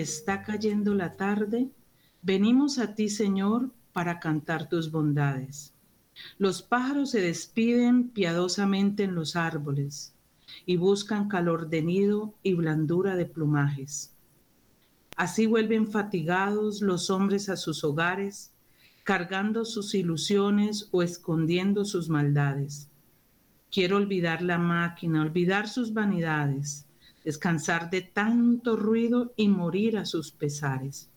está cayendo la tarde, venimos a ti, Señor, para cantar tus bondades. Los pájaros se despiden piadosamente en los árboles y buscan calor de nido y blandura de plumajes. Así vuelven fatigados los hombres a sus hogares, cargando sus ilusiones o escondiendo sus maldades. Quiero olvidar la máquina, olvidar sus vanidades, descansar de tanto ruido y morir a sus pesares.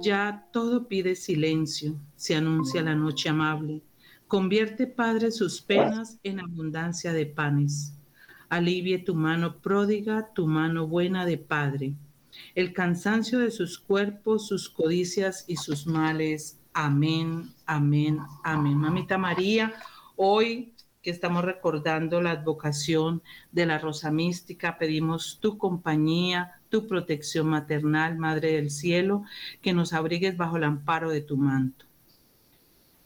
Ya todo pide silencio, se anuncia la noche amable. Convierte, Padre, sus penas en abundancia de panes. Alivie tu mano pródiga, tu mano buena de Padre. El cansancio de sus cuerpos, sus codicias y sus males. Amén, amén, amén. Mamita María, hoy estamos recordando la advocación de la Rosa Mística, pedimos tu compañía, tu protección maternal, Madre del Cielo, que nos abrigues bajo el amparo de tu manto.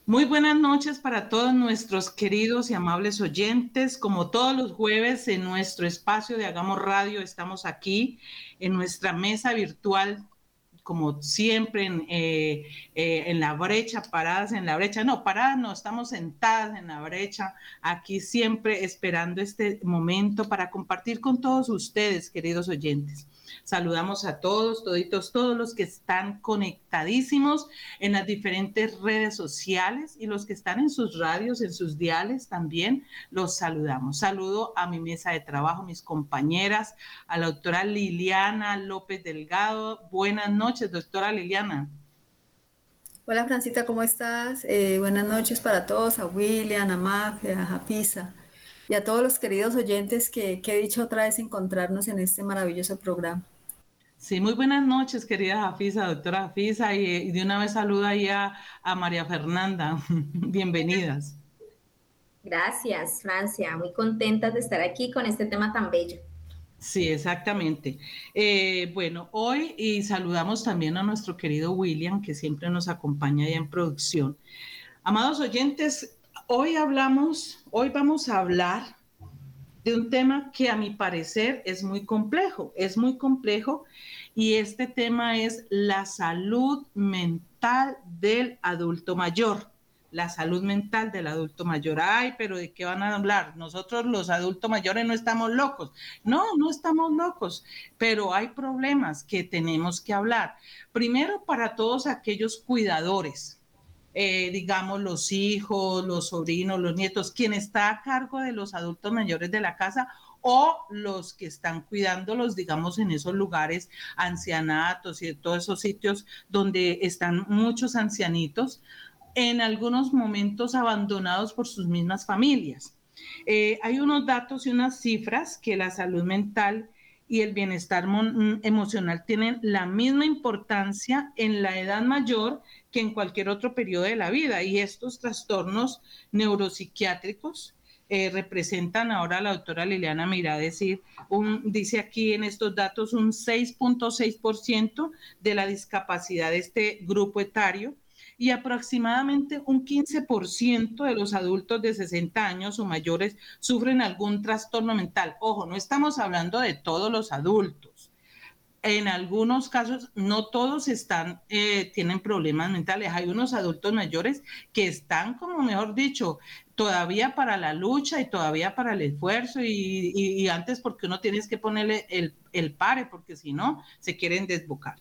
Muy buenas noches para todos nuestros queridos y amables oyentes. Como todos los jueves en nuestro espacio de Hagamos Radio, estamos aquí en nuestra mesa virtual como siempre en, eh, eh, en, la brecha, paradas en la brecha. No, paradas no, estamos sentadas en la brecha, aquí siempre esperando este momento para compartir con todos ustedes, queridos oyentes. Saludamos a todos, toditos, todos los que están conectadísimos en las diferentes redes sociales y los que están en sus radios, en sus diales también, los saludamos. Saludo a mi mesa de trabajo, mis compañeras, a la doctora Liliana López Delgado. Buenas noches, doctora Liliana. Hola Francita, ¿cómo estás? Eh, buenas noches para todos, a William, a Mafia, a Pisa y a todos los queridos oyentes que, que he dicho otra vez encontrarnos en este maravilloso programa. Sí, muy buenas noches, querida Jafisa, doctora Jafisa, y, de una vez saluda ahí a, María Fernanda. Bienvenidas. Gracias, Francia. Muy contentas de estar aquí con este tema tan bello. Sí, exactamente. Eh, bueno, hoy y saludamos también a nuestro querido William, que siempre nos acompaña ahí en producción. Amados oyentes, hoy hablamos, hoy vamos a hablar de un tema que a mi parecer es muy complejo, es muy complejo y este tema es la salud mental del adulto mayor. La salud mental del adulto mayor. Ay, pero ¿de qué van a hablar? Nosotros los adultos mayores no estamos locos. No, no estamos locos, pero hay problemas que tenemos que hablar. Primero, para todos aquellos cuidadores, eh, digamos, los hijos, los sobrinos, los nietos, quien está a cargo de los adultos mayores de la casa o los que están cuidándolos, digamos, en esos lugares, ancianatos y todos esos sitios donde están muchos ancianitos, en algunos momentos abandonados por sus mismas familias. Eh, hay unos datos y unas cifras que la salud mental y el bienestar mm, emocional tienen la misma importancia en la edad mayor que en cualquier otro periodo de la vida. Y estos trastornos neuropsiquiátricos eh, representan ahora la doctora Liliana Mira decir, dice aquí en estos datos un 6.6% de la discapacidad de este grupo etario y aproximadamente un 15% de los adultos de 60 años o mayores sufren algún trastorno mental. Ojo, no estamos hablando de todos los adultos. En algunos casos, no todos están, eh, tienen problemas mentales. Hay unos adultos mayores que están, como mejor dicho, todavía para la lucha y todavía para el esfuerzo y, antes porque uno tienes que ponerle el, el pare porque si no, se quieren desbocar.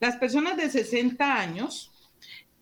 Las personas de 60 años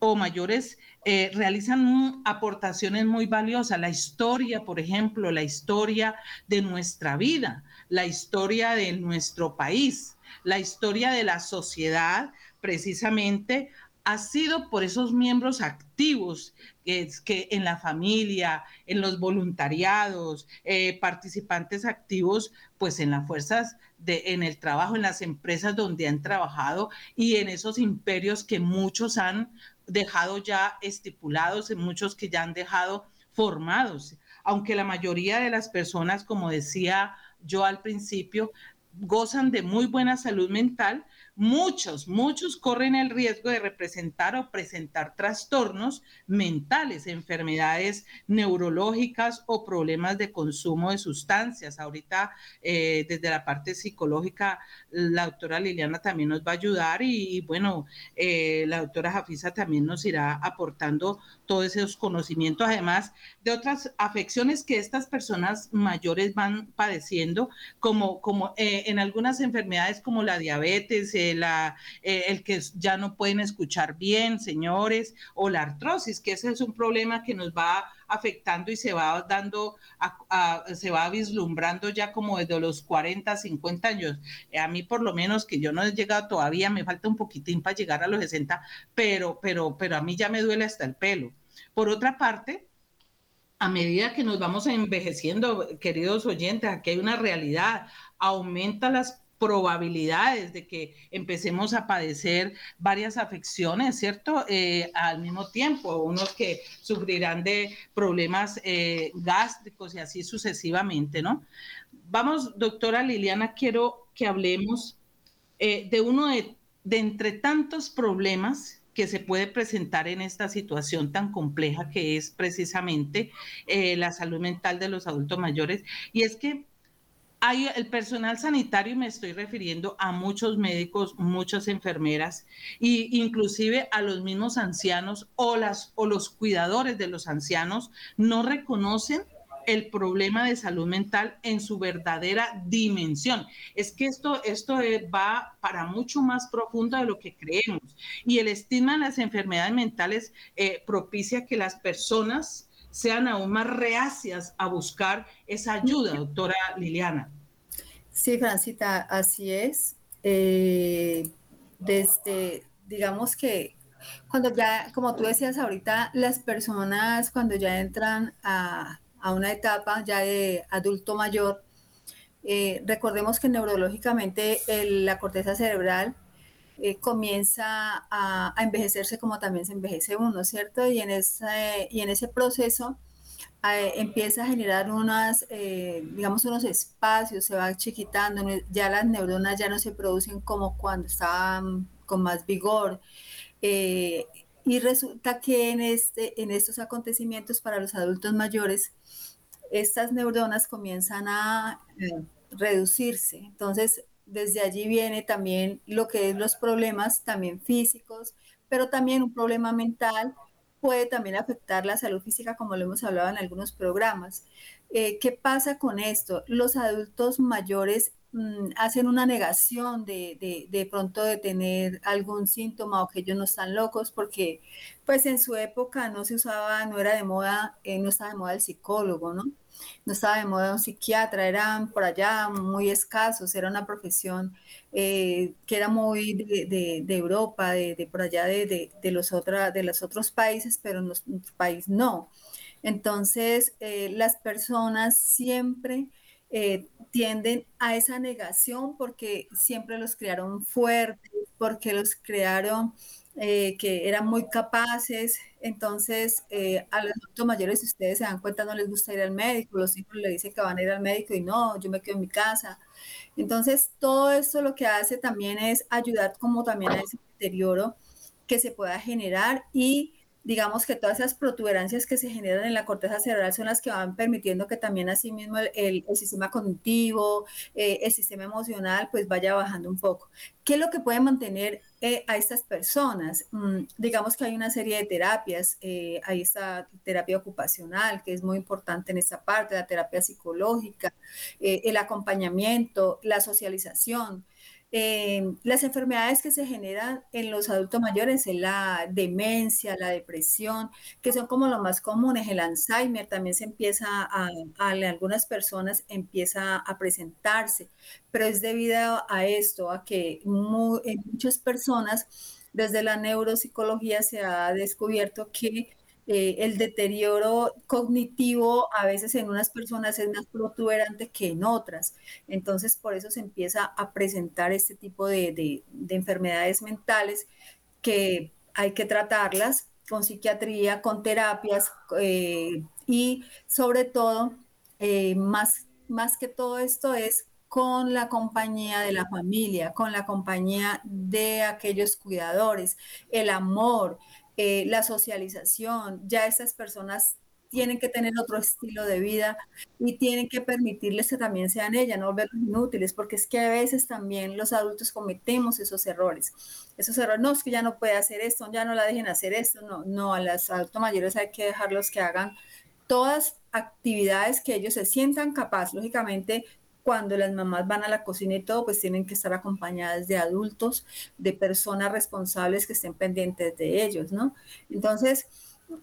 o mayores eh, realizan aportaciones muy valiosas. La historia, por ejemplo, la historia de nuestra vida, la historia de nuestro país, la historia de la sociedad, precisamente ha sido por esos miembros activos que, en la familia, en los voluntariados, eh, participantes activos, pues en las fuerzas de, en el trabajo, en las empresas donde han trabajado y en esos imperios que muchos han dejado ya estipulados, muchos que ya han dejado formados, aunque la mayoría de las personas, como decía yo al principio, gozan de muy buena salud mental, muchos, muchos corren el riesgo de representar o presentar trastornos mentales, enfermedades neurológicas o problemas de consumo de sustancias. Ahorita, eh, desde la parte psicológica, la doctora Liliana también nos va a ayudar y, bueno, eh, la doctora Jafisa también nos irá aportando todos esos conocimientos, además de otras afecciones que estas personas mayores van padeciendo, como, como eh, en algunas enfermedades como la diabetes, la, eh, el que ya no pueden escuchar bien, señores, o la artrosis, que ese es un problema que nos va afectando y se va dando, se va vislumbrando ya como desde los 40, 50 años. A mí por lo menos que yo no he llegado todavía, me falta un poquitín para llegar a los 60, pero, pero, pero a mí ya me duele hasta el pelo. Por otra parte, a medida que nos vamos envejeciendo, queridos oyentes, aquí hay una realidad, aumenta las probabilidades de que empecemos a padecer varias afecciones, ¿cierto? Eh, al mismo tiempo, unos que sufrirán de problemas eh, gástricos y así sucesivamente, ¿no? Vamos, doctora Liliana, quiero que hablemos eh, de uno de, entre tantos problemas que se puede presentar en esta situación tan compleja que es precisamente la salud mental de los adultos mayores. Y es que hay el personal sanitario, y me estoy refiriendo a muchos médicos, muchas enfermeras, e inclusive a los mismos ancianos o, las, o los cuidadores de los ancianos, no reconocen el problema de salud mental en su verdadera dimensión. Es que esto, esto va para mucho más profundo de lo que creemos. Y el estigma de las enfermedades mentales eh, propicia que las personas sean aún más reacias a buscar esa ayuda, doctora Liliana. Sí, Francita, así es. Eh, desde, digamos que cuando ya, como tú decías ahorita, las personas cuando ya entran a, a una etapa ya de adulto mayor, eh, recordemos que neurológicamente la corteza cerebral eh, comienza a, envejecerse como también se envejece uno, ¿cierto? Y en ese, y en ese proceso eh, empieza a generar unas, digamos, unos espacios, se va chiquitando, ya las neuronas ya no se producen como cuando estaban con más vigor. y resulta que en, este, en estos acontecimientos para los adultos mayores, estas neuronas comienzan a eh, reducirse. Entonces, desde allí viene también lo que es los problemas también físicos, pero también un problema mental puede también afectar la salud física, como lo hemos hablado en algunos programas. Eh, ¿Qué pasa con esto? Los adultos mayores mm, hacen una negación de, de, pronto de tener algún síntoma o que ellos no están locos, porque pues en su época no se usaba, no era de moda, eh, no estaba de moda el psicólogo, ¿no? no estaba de moda un psiquiatra, eran por allá muy escasos, era una profesión eh, que era muy de, Europa, de, por allá de, los de los otros países, pero en nuestro país no. Entonces, eh, las personas siempre eh, tienden a esa negación porque siempre los crearon fuertes, porque los crearon eh, que eran muy capaces. Entonces, eh, a los adultos mayores, si ustedes se dan cuenta, no les gusta ir al médico, los hijos le dicen que van a ir al médico y no, yo me quedo en mi casa. Entonces, todo esto lo que hace también es ayudar como también a ese deterioro que se pueda generar y digamos que todas esas protuberancias que se generan en la corteza cerebral son las que van permitiendo que también así mismo el, el, sistema cognitivo, eh, el sistema emocional, pues vaya bajando un poco. ¿Qué es lo que puede mantener eh, a estas personas? Mm, digamos que hay una serie de terapias, eh, hay esta terapia ocupacional, que es muy importante en esta parte, la terapia psicológica, el acompañamiento, la socialización. Eh, las enfermedades que se generan en los adultos mayores es la demencia, la depresión, que son como lo más comunes. El Alzheimer también se empieza a, a, algunas personas empieza a presentarse, pero es debido a esto, a que en muchas personas desde la neuropsicología se ha descubierto que eh, el deterioro cognitivo a veces en unas personas es más protuberante que en otras. Entonces, por eso se empieza a presentar este tipo de, enfermedades mentales que hay que tratarlas con psiquiatría, con terapias eh, y sobre todo, eh, más, más que todo esto es con la compañía de la familia, con la compañía de aquellos cuidadores, el amor, eh, la socialización. Ya esas personas tienen que tener otro estilo de vida y tienen que permitirles que también sean ellas, no verlos inútiles, porque es que a veces también los adultos cometemos esos errores. Esos errores, no, es que ya no puede hacer esto, ya no la dejen hacer esto, no, no, a los adultos mayores hay que dejarlos que hagan todas actividades que ellos se sientan capaces. Lógicamente, cuando las mamás van a la cocina y todo, pues tienen que estar acompañadas de adultos, de personas responsables que estén pendientes de ellos, ¿no? Entonces,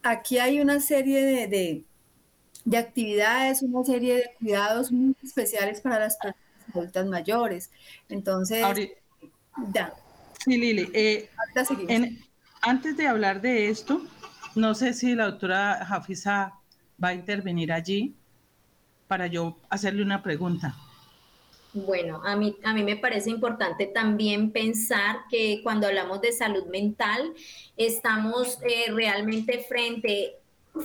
aquí hay una serie de, de, actividades, una serie de cuidados muy especiales para las personas adultas mayores. Entonces, ya. Sí, Lili. Eh, antes de hablar de esto, no sé si la doctora Jafisa va a intervenir allí para yo hacerle una pregunta. Bueno, a mí, a mí me parece importante también pensar que cuando hablamos de salud mental, estamos eh, realmente frente,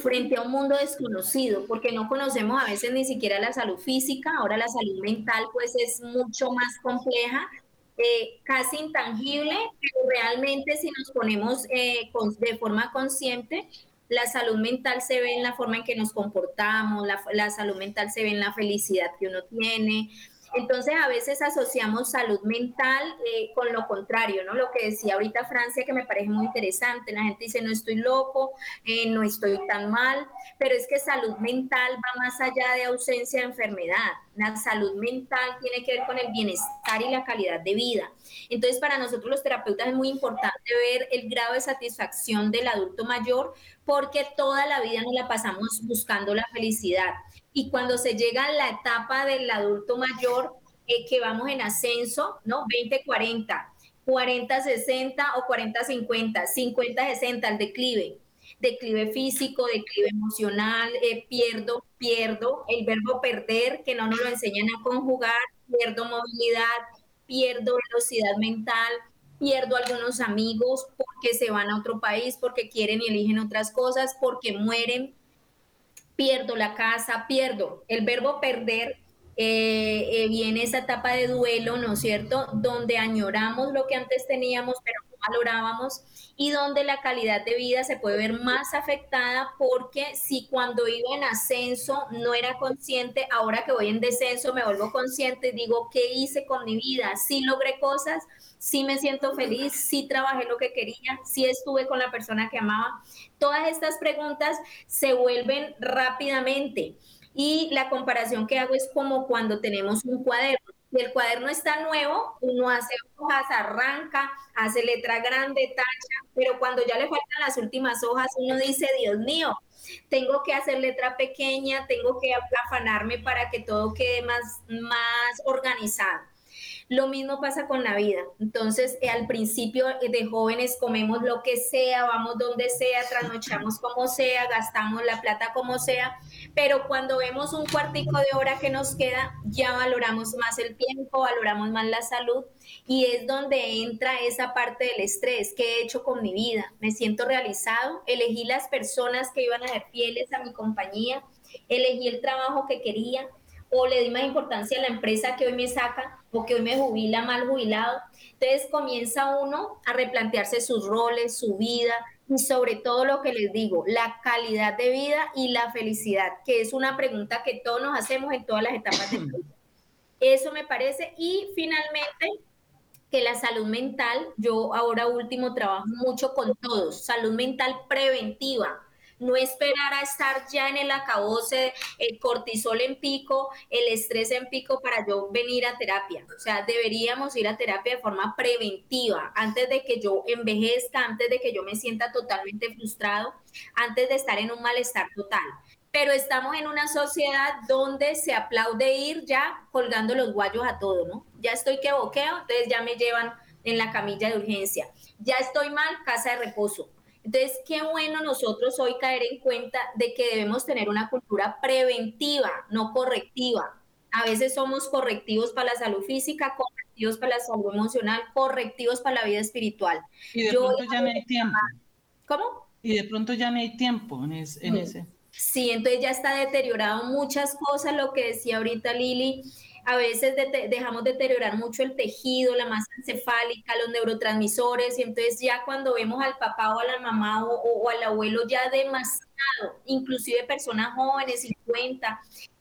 frente a un mundo desconocido, porque no conocemos a veces ni siquiera la salud física, ahora la salud mental pues es mucho más compleja, eh, casi intangible, pero realmente si nos ponemos eh, de forma consciente, la salud mental se ve en la forma en que nos comportamos, la, la, salud mental se ve en la felicidad que uno tiene, entonces a veces asociamos salud mental eh, con lo contrario, ¿no? Lo que decía ahorita Francia que me parece muy interesante, la gente dice no estoy loco, eh, no estoy tan mal, pero es que salud mental va más allá de ausencia de enfermedad. La salud mental tiene que ver con el bienestar y la calidad de vida. Entonces para nosotros los terapeutas es muy importante ver el grado de satisfacción del adulto mayor porque toda la vida nos la pasamos buscando la felicidad y cuando se llega a la etapa del adulto mayor, eh, que vamos en ascenso, ¿no? 20-40, 40-60 o 40-50, 50-60, el declive, declive físico, declive emocional, eh, pierdo, pierdo, el verbo perder, que no nos lo enseñan a conjugar, pierdo movilidad, pierdo velocidad mental, pierdo algunos amigos porque se van a otro país, porque quieren y eligen otras cosas, porque mueren, pierdo la casa, pierdo. El verbo perder eh, eh, viene esa etapa de duelo, ¿no es cierto? Donde añoramos lo que antes teníamos, pero valorábamos y donde la calidad de vida se puede ver más afectada porque si cuando iba en ascenso no era consciente, ahora que voy en descenso me vuelvo consciente digo, ¿qué hice con mi vida? Sí logré cosas, sí me siento feliz, sí trabajé lo que quería, sí estuve con la persona que amaba. Todas estas preguntas se vuelven rápidamente. Y la comparación que hago es como cuando tenemos un cuaderno si el cuaderno está nuevo, uno hace hojas, arranca, hace letra grande, tacha, pero cuando ya le faltan las últimas hojas, uno dice, Dios mío, tengo que hacer letra pequeña, tengo que afanarme para que todo quede más, más organizado. Lo mismo pasa con la vida. Entonces, eh, al principio eh, de jóvenes comemos lo que sea, vamos donde sea, trasnochamos como sea, gastamos la plata como sea, pero cuando vemos un cuartico de hora que nos queda, ya valoramos más el tiempo, valoramos más la salud y es donde entra esa parte del estrés. ¿Qué he hecho con mi vida? ¿Me siento realizado? Elegí las personas que iban a ser fieles a mi compañía, elegí el trabajo que quería o le di más importancia a la empresa que hoy me saca o que hoy me jubila mal jubilado. Entonces comienza uno a replantearse sus roles, su vida y sobre todo lo que les digo, la calidad de vida y la felicidad, que es una pregunta que todos nos hacemos en todas las etapas de vida. Eso me parece. Y finalmente, que la salud mental, yo ahora último trabajo mucho con todos, salud mental preventiva no esperar a estar ya en el acabose, el cortisol en pico, el estrés en pico para yo venir a terapia. O sea, deberíamos ir a terapia de forma preventiva, antes de que yo envejezca, antes de que yo me sienta totalmente frustrado, antes de estar en un malestar total. Pero estamos en una sociedad donde se aplaude ir ya colgando los guayos a todo, ¿no? Ya estoy que boqueo, entonces ya me llevan en la camilla de urgencia. Ya estoy mal, casa de reposo entonces, qué bueno nosotros hoy caer en cuenta de que debemos tener una cultura preventiva, no correctiva. A veces somos correctivos para la salud física, correctivos para la salud emocional, correctivos para la vida espiritual. Y de pronto ya no hay tiempo. ¿Cómo? Y de pronto ya no hay tiempo en, en ese. Sí, entonces ya está deteriorado muchas cosas, lo que decía ahorita Lili, a veces dejamos deteriorar mucho el tejido, la masa encefálica, los neurotransmisores, y entonces ya cuando vemos al papá o a la mamá o, al abuelo ya demasiado, inclusive personas jóvenes, 50,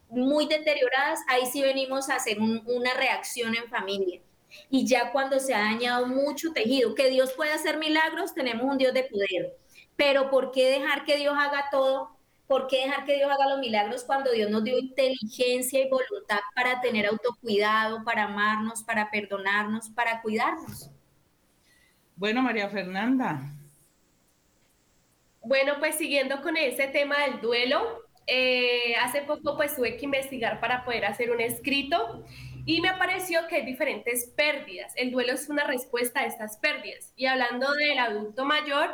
muy deterioradas, ahí sí venimos a hacer una reacción en familia. Y ya cuando se ha dañado mucho tejido, que Dios puede hacer milagros, tenemos un Dios de poder. Pero ¿por qué dejar que Dios haga todo ¿Por qué dejar que Dios haga los milagros cuando Dios nos dio inteligencia y voluntad para tener autocuidado, para amarnos, para perdonarnos, para cuidarnos? Bueno, María Fernanda. Bueno, pues siguiendo con ese tema del duelo, eh, hace poco pues tuve que investigar para poder hacer un escrito y me apareció que hay diferentes pérdidas. El duelo es una respuesta a estas pérdidas. Y hablando del adulto mayor,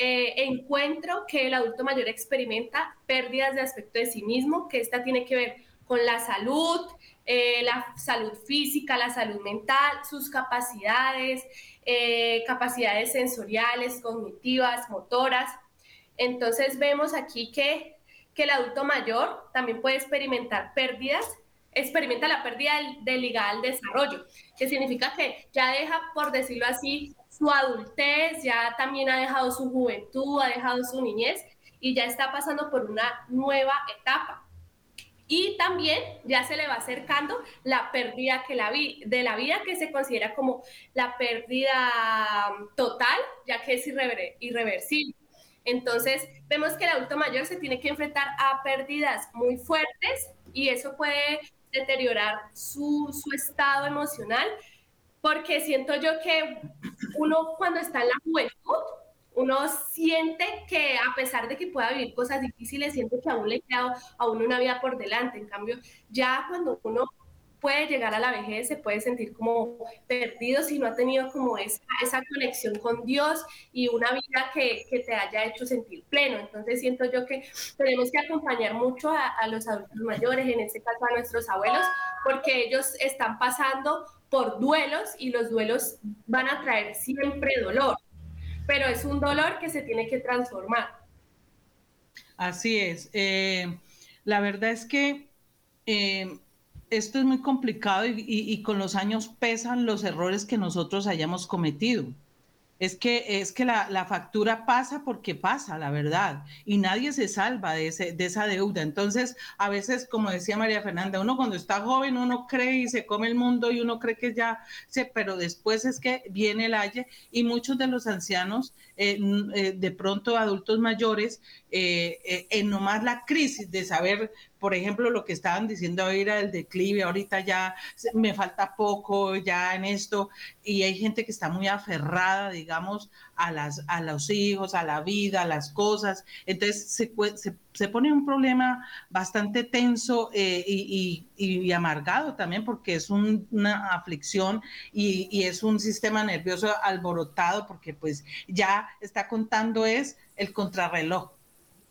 eh, encuentro que el adulto mayor experimenta pérdidas de aspecto de sí mismo, que esta tiene que ver con la salud, eh, la salud física, la salud mental, sus capacidades, eh, capacidades sensoriales, cognitivas, motoras. Entonces vemos aquí que, que el adulto mayor también puede experimentar pérdidas experimenta la pérdida del, del ligada al desarrollo, que significa que ya deja, por decirlo así, su adultez, ya también ha dejado su juventud, ha dejado su niñez y ya está pasando por una nueva etapa. Y también ya se le va acercando la pérdida que la de la vida que se considera como la pérdida total, ya que es irreversible. Entonces, vemos que el adulto mayor se tiene que enfrentar a pérdidas muy fuertes y eso puede deteriorar su, su estado emocional, porque siento yo que uno cuando está en la juventud, uno siente que a pesar de que pueda vivir cosas difíciles, siente que aún le queda a uno una vida por delante. En cambio, ya cuando uno puede llegar a la vejez, se puede sentir como perdido si no ha tenido como esa, esa conexión con Dios y una vida que, que, te haya hecho sentir pleno. Entonces siento yo que tenemos que acompañar mucho a, a los adultos mayores, en este caso a nuestros abuelos, porque ellos están pasando por duelos y los duelos van a traer siempre dolor, pero es un dolor que se tiene que transformar. Así es. Eh, la verdad es que eh, esto es muy complicado y, con los años pesan los errores que nosotros hayamos cometido. Es que, es que la, factura pasa porque pasa, la verdad, y nadie se salva de, ese, de esa deuda. Entonces, a veces, como decía María Fernanda, uno cuando está joven, uno cree y se come el mundo y uno cree que ya se, pero después es que viene el aye y muchos de los ancianos, eh, eh, de pronto adultos mayores, eh, en nomás la crisis de saber por ejemplo, lo que estaban diciendo hoy era el declive, ahorita ya me falta poco ya en esto, y hay gente que está muy aferrada, digamos, a, las, a los hijos, a la vida, a las cosas, entonces se, se, pone un problema bastante tenso eh, y, y, amargado también porque es una aflicción y, y es un sistema nervioso alborotado porque pues ya está contando es el contrarreloj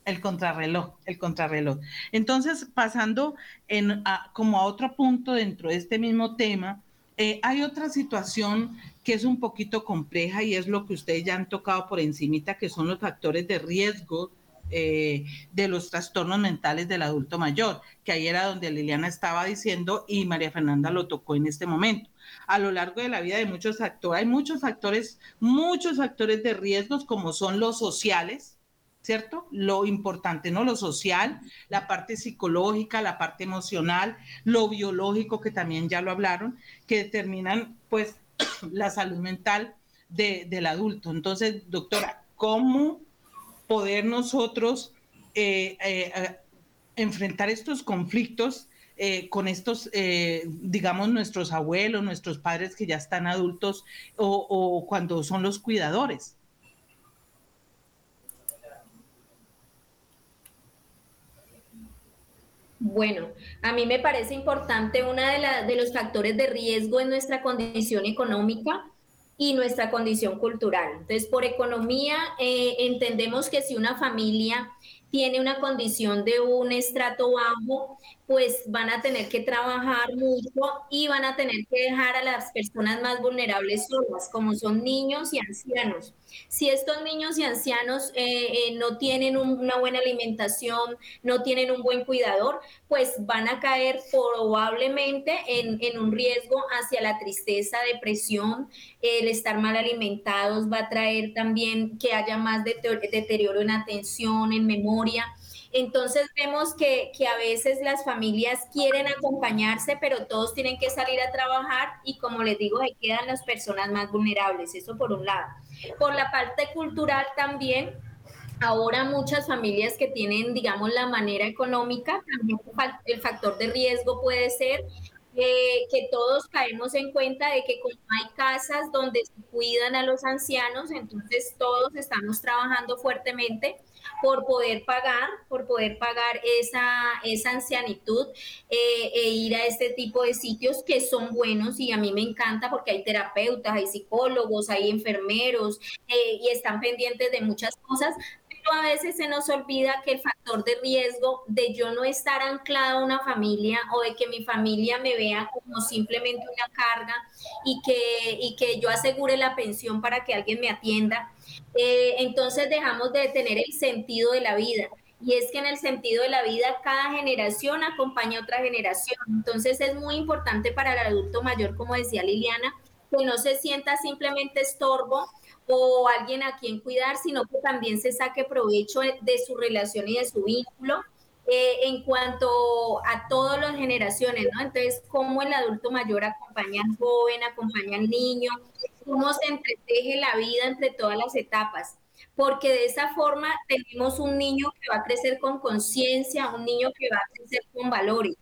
el contrarreloj, el contrarreloj. Entonces, pasando en, como a otro punto dentro de este mismo tema, eh, hay otra situación que es un poquito compleja y es lo que ustedes ya han tocado por encimita, que son los factores de riesgo eh, de los trastornos mentales del adulto mayor, que ahí era donde Liliana estaba diciendo y María Fernanda lo tocó en este momento. A lo largo de la vida de muchos actores, hay muchos factores, muchos factores de riesgos como son los sociales, ¿cierto? Lo importante, ¿no? Lo social, la parte psicológica, la parte emocional, lo biológico, que también ya lo hablaron, que determinan, pues, la salud mental del adulto. Entonces, doctora, ¿cómo poder nosotros eh, eh, enfrentar estos conflictos eh, con estos, digamos, nuestros abuelos, nuestros padres que ya están adultos o cuando son los cuidadores? Bueno, a mí me parece importante uno de, los factores de riesgo en nuestra condición económica y nuestra condición cultural. Entonces, por economía, eh, entendemos que si una familia tiene una condición de un estrato bajo, pues van a tener que trabajar mucho y van a tener que dejar a las personas más vulnerables solas, como son niños y ancianos. Si estos niños y ancianos eh, eh, no tienen una buena alimentación, no tienen un buen cuidador, pues van a caer probablemente en, en un riesgo hacia la tristeza, depresión, el estar mal alimentados va a traer también que haya más deterioro en atención, en memoria. Entonces vemos que, que, a veces las familias quieren acompañarse, pero todos tienen que salir a trabajar y como les digo, ahí quedan las personas más vulnerables, eso por un lado. Por la parte cultural también, ahora muchas familias que tienen, digamos, la manera económica, también el factor de riesgo puede ser que todos caemos en cuenta de que como hay casas donde se cuidan a los ancianos, entonces todos estamos trabajando fuertemente por poder pagar, por poder pagar esa, esa ancianitud eh, e ir a este tipo de sitios que son buenos y a mí me encanta porque hay terapeutas, hay psicólogos, hay enfermeros eh, y están pendientes de muchas cosas, a veces se nos olvida que el factor de riesgo de yo no estar anclada a una familia o de que mi familia me vea como simplemente una carga y que, y que yo asegure la pensión para que alguien me atienda, eh, entonces dejamos de tener el sentido de la vida. Y es que en el sentido de la vida, cada generación acompaña a otra generación. Entonces es muy importante para el adulto mayor, como decía Liliana, que no se sienta simplemente estorbo o alguien a quien cuidar, sino que también se saque provecho de su relación y de su vínculo. Eh, en cuanto a todas las generaciones, ¿no? Entonces, cómo el adulto mayor acompaña al joven, acompaña al niño, cómo se entreteje la vida entre todas las etapas, porque de esa forma tenemos un niño que va a crecer con conciencia, un niño que va a crecer con valores.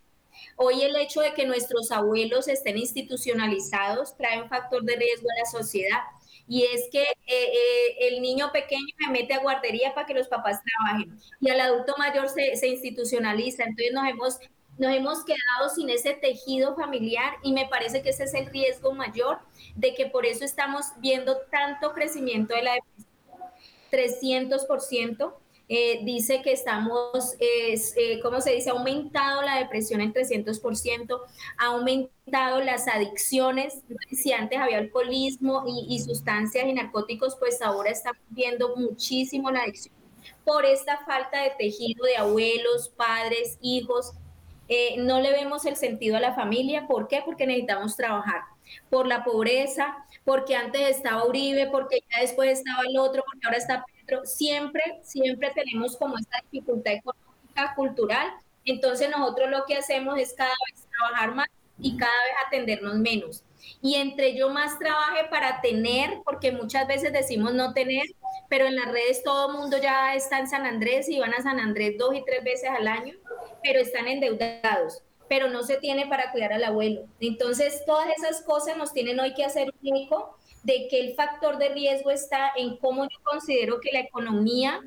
Hoy el hecho de que nuestros abuelos estén institucionalizados trae un factor de riesgo a la sociedad y es que eh, eh, el niño pequeño me mete a guardería para que los papás trabajen y al adulto mayor se, se institucionaliza, entonces nos hemos, nos hemos quedado sin ese tejido familiar y me parece que ese es el riesgo mayor de que por eso estamos viendo tanto crecimiento de la depresión, 300%. Eh, dice que estamos, eh, ¿cómo se dice? Ha aumentado la depresión en 300%, ha aumentado las adicciones. Si antes había alcoholismo y, sustancias y narcóticos, pues ahora estamos viendo muchísimo la adicción por esta falta de tejido de abuelos, padres, hijos. Eh, no le vemos el sentido a la familia. ¿Por qué? Porque necesitamos trabajar. Por la pobreza, porque antes estaba Uribe, porque ya después estaba el otro, porque ahora está siempre, siempre tenemos como esta dificultad económica, cultural. Entonces nosotros lo que hacemos es cada vez trabajar más y cada vez atendernos menos. Y entre yo más trabaje para tener, porque muchas veces decimos no tener, pero en las redes todo mundo ya está en San Andrés y van a San Andrés dos y tres veces al año, pero están endeudados, pero no se tiene para cuidar al abuelo. Entonces todas esas cosas nos tienen hoy que hacer un eco de que el factor de riesgo está en cómo yo considero que la economía,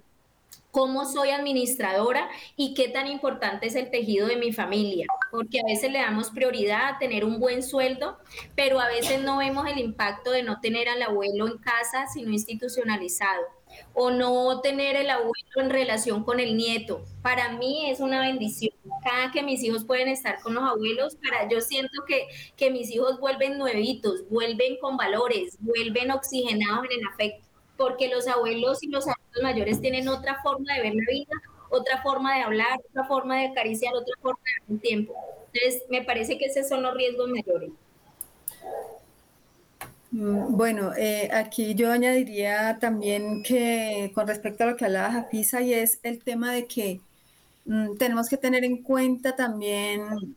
cómo soy administradora y qué tan importante es el tejido de mi familia, porque a veces le damos prioridad a tener un buen sueldo, pero a veces no vemos el impacto de no tener al abuelo en casa, sino institucionalizado o no tener el abuelo en relación con el nieto. Para mí es una bendición. Cada que mis hijos pueden estar con los abuelos, para yo siento que, que mis hijos vuelven nuevitos, vuelven con valores, vuelven oxigenados en el afecto, porque los abuelos y los adultos mayores tienen otra forma de ver la vida, otra forma de hablar, otra forma de acariciar, otra forma de dar un tiempo. Entonces, me parece que esos son los riesgos mayores. Mm, bueno, eh, aquí yo añadiría también que con respecto a lo que hablaba Jafisa, y es el tema de que mm, tenemos que tener en cuenta también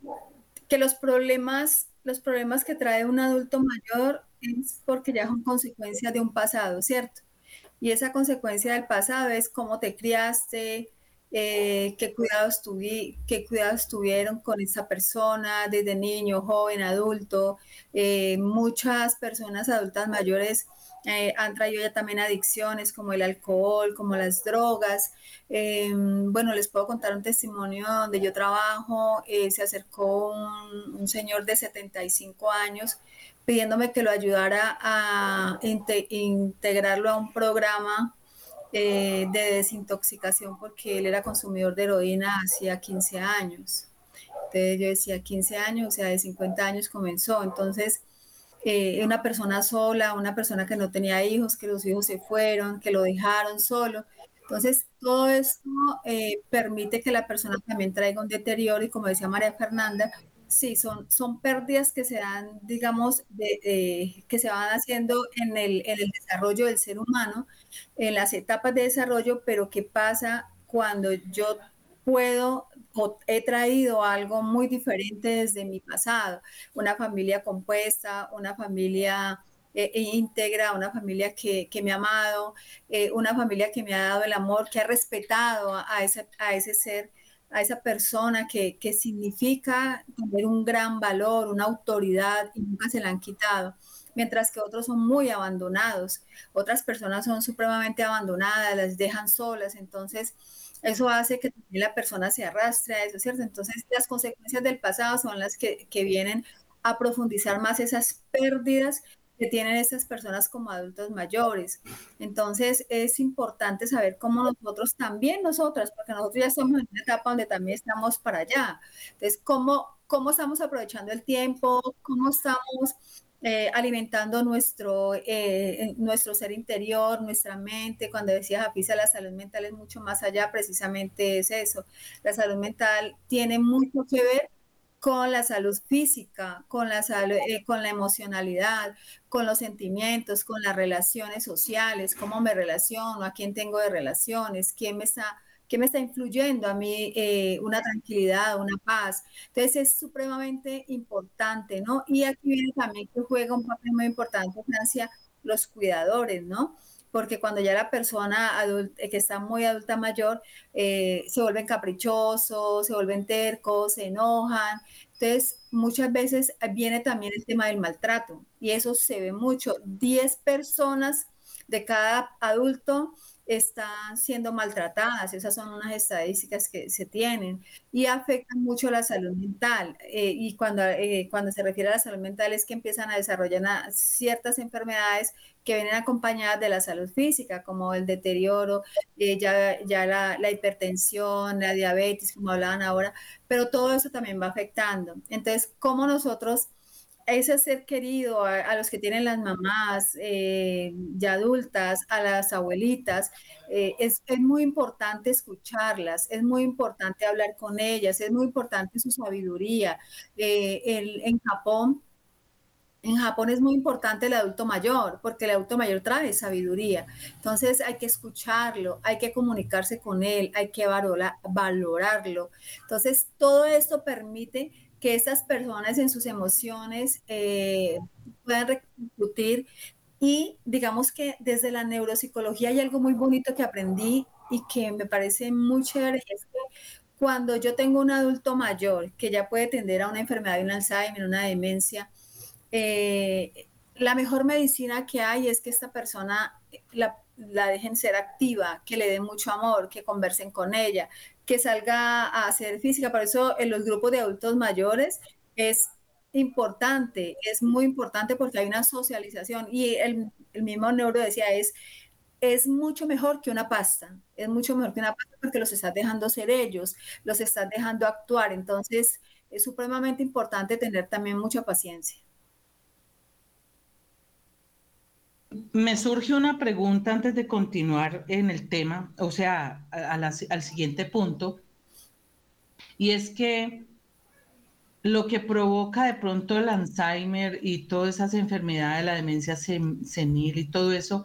que los problemas, los problemas que trae un adulto mayor es porque ya son consecuencias de un pasado, ¿cierto? Y esa consecuencia del pasado es cómo te criaste, eh, qué, cuidados qué cuidados tuvieron con esa persona desde niño, joven, adulto. Eh, muchas personas adultas mayores eh, han traído ya también adicciones como el alcohol, como las drogas. bueno, les puedo contar un testimonio donde yo trabajo. se acercó un, un, señor de 75 años pidiéndome que lo ayudara a integrarlo a un programa eh, de desintoxicación porque él era consumidor de heroína hacía 15 años. Entonces yo decía 15 años, o sea, de 50 años comenzó. Entonces, eh, una persona sola, una persona que no tenía hijos, que los hijos se fueron, que lo dejaron solo. Entonces, todo esto eh, permite que la persona también traiga un deterioro y como decía María Fernanda, sí, son, son pérdidas que se dan, digamos, de, que se van haciendo en el, en el desarrollo del ser humano, en las etapas de desarrollo, pero ¿qué pasa cuando yo puedo o he traído algo muy diferente desde mi pasado? Una familia compuesta, una familia eh, íntegra, una familia que, me ha amado, eh, una familia que me ha dado el amor, que ha respetado a, ese, a ese ser, a esa persona que, que significa tener un gran valor, una autoridad y nunca se la han quitado mientras que otros son muy abandonados. Otras personas son supremamente abandonadas, las dejan solas, entonces eso hace que también la persona se arrastre a eso, ¿cierto? Entonces las consecuencias del pasado son las que, que vienen a profundizar más esas pérdidas tienen esas personas como adultos mayores. Entonces es importante saber cómo nosotros también, nosotras, porque nosotros ya estamos en una etapa donde también estamos para allá. Entonces, cómo, cómo estamos aprovechando el tiempo, cómo estamos eh, alimentando nuestro, eh, nuestro ser interior, nuestra mente. Cuando decía Japisa, la salud mental es mucho más allá, precisamente es eso. La salud mental tiene mucho que ver con la salud física, con la, salud, eh, con la emocionalidad, con los sentimientos, con las relaciones sociales, cómo me relaciono, a quién tengo de relaciones, quién me está, quién me está influyendo a mí eh, una tranquilidad, una paz. Entonces es supremamente importante, ¿no? Y aquí viene también que juega un papel muy importante, Francia, los cuidadores, ¿no? Porque cuando ya la persona adulta, que está muy adulta mayor eh, se vuelven caprichosos, se vuelven tercos, se enojan. Entonces, muchas veces viene también el tema del maltrato y eso se ve mucho. 10 personas de cada adulto están siendo maltratadas, esas son unas estadísticas que se tienen y afectan mucho la salud mental. Eh, y cuando, eh, cuando se refiere a la salud mental es que empiezan a desarrollar ciertas enfermedades que vienen acompañadas de la salud física, como el deterioro, eh, ya, ya la, la, hipertensión, la diabetes, como hablaban ahora, pero todo eso también va afectando. Entonces, ¿cómo nosotros ese ser querido, a, los que tienen las mamás eh, ya adultas, a las abuelitas, eh, es, muy importante escucharlas, es muy importante hablar con ellas, es muy importante su sabiduría. Eh, en Japón, en Japón es muy importante el adulto mayor, porque el adulto mayor trae sabiduría. Entonces hay que escucharlo, hay que comunicarse con él, hay que valorarlo. Entonces todo esto permite que estas personas en sus emociones eh, puedan repercutir y digamos que desde la neuropsicología hay algo muy bonito que aprendí y que me parece muy chévere, es que cuando yo tengo un adulto mayor que ya puede tender a una enfermedad de un Alzheimer, una demencia, eh, la mejor medicina que hay es que esta persona la, la, dejen ser activa, que le den mucho amor, que conversen con ella, que salga a hacer física. Por eso en los grupos de adultos mayores es importante, es muy importante porque hay una socialización y el, mismo neuro decía es, es mucho mejor que una pasta, es mucho mejor que una pasta porque los estás dejando ser ellos, los estás dejando actuar, entonces es supremamente importante tener también mucha paciencia. Me surge una pregunta antes de continuar en el tema, o sea, al siguiente punto, y es que lo que provoca de pronto el Alzheimer y todas esas enfermedades, la demencia senil y todo eso,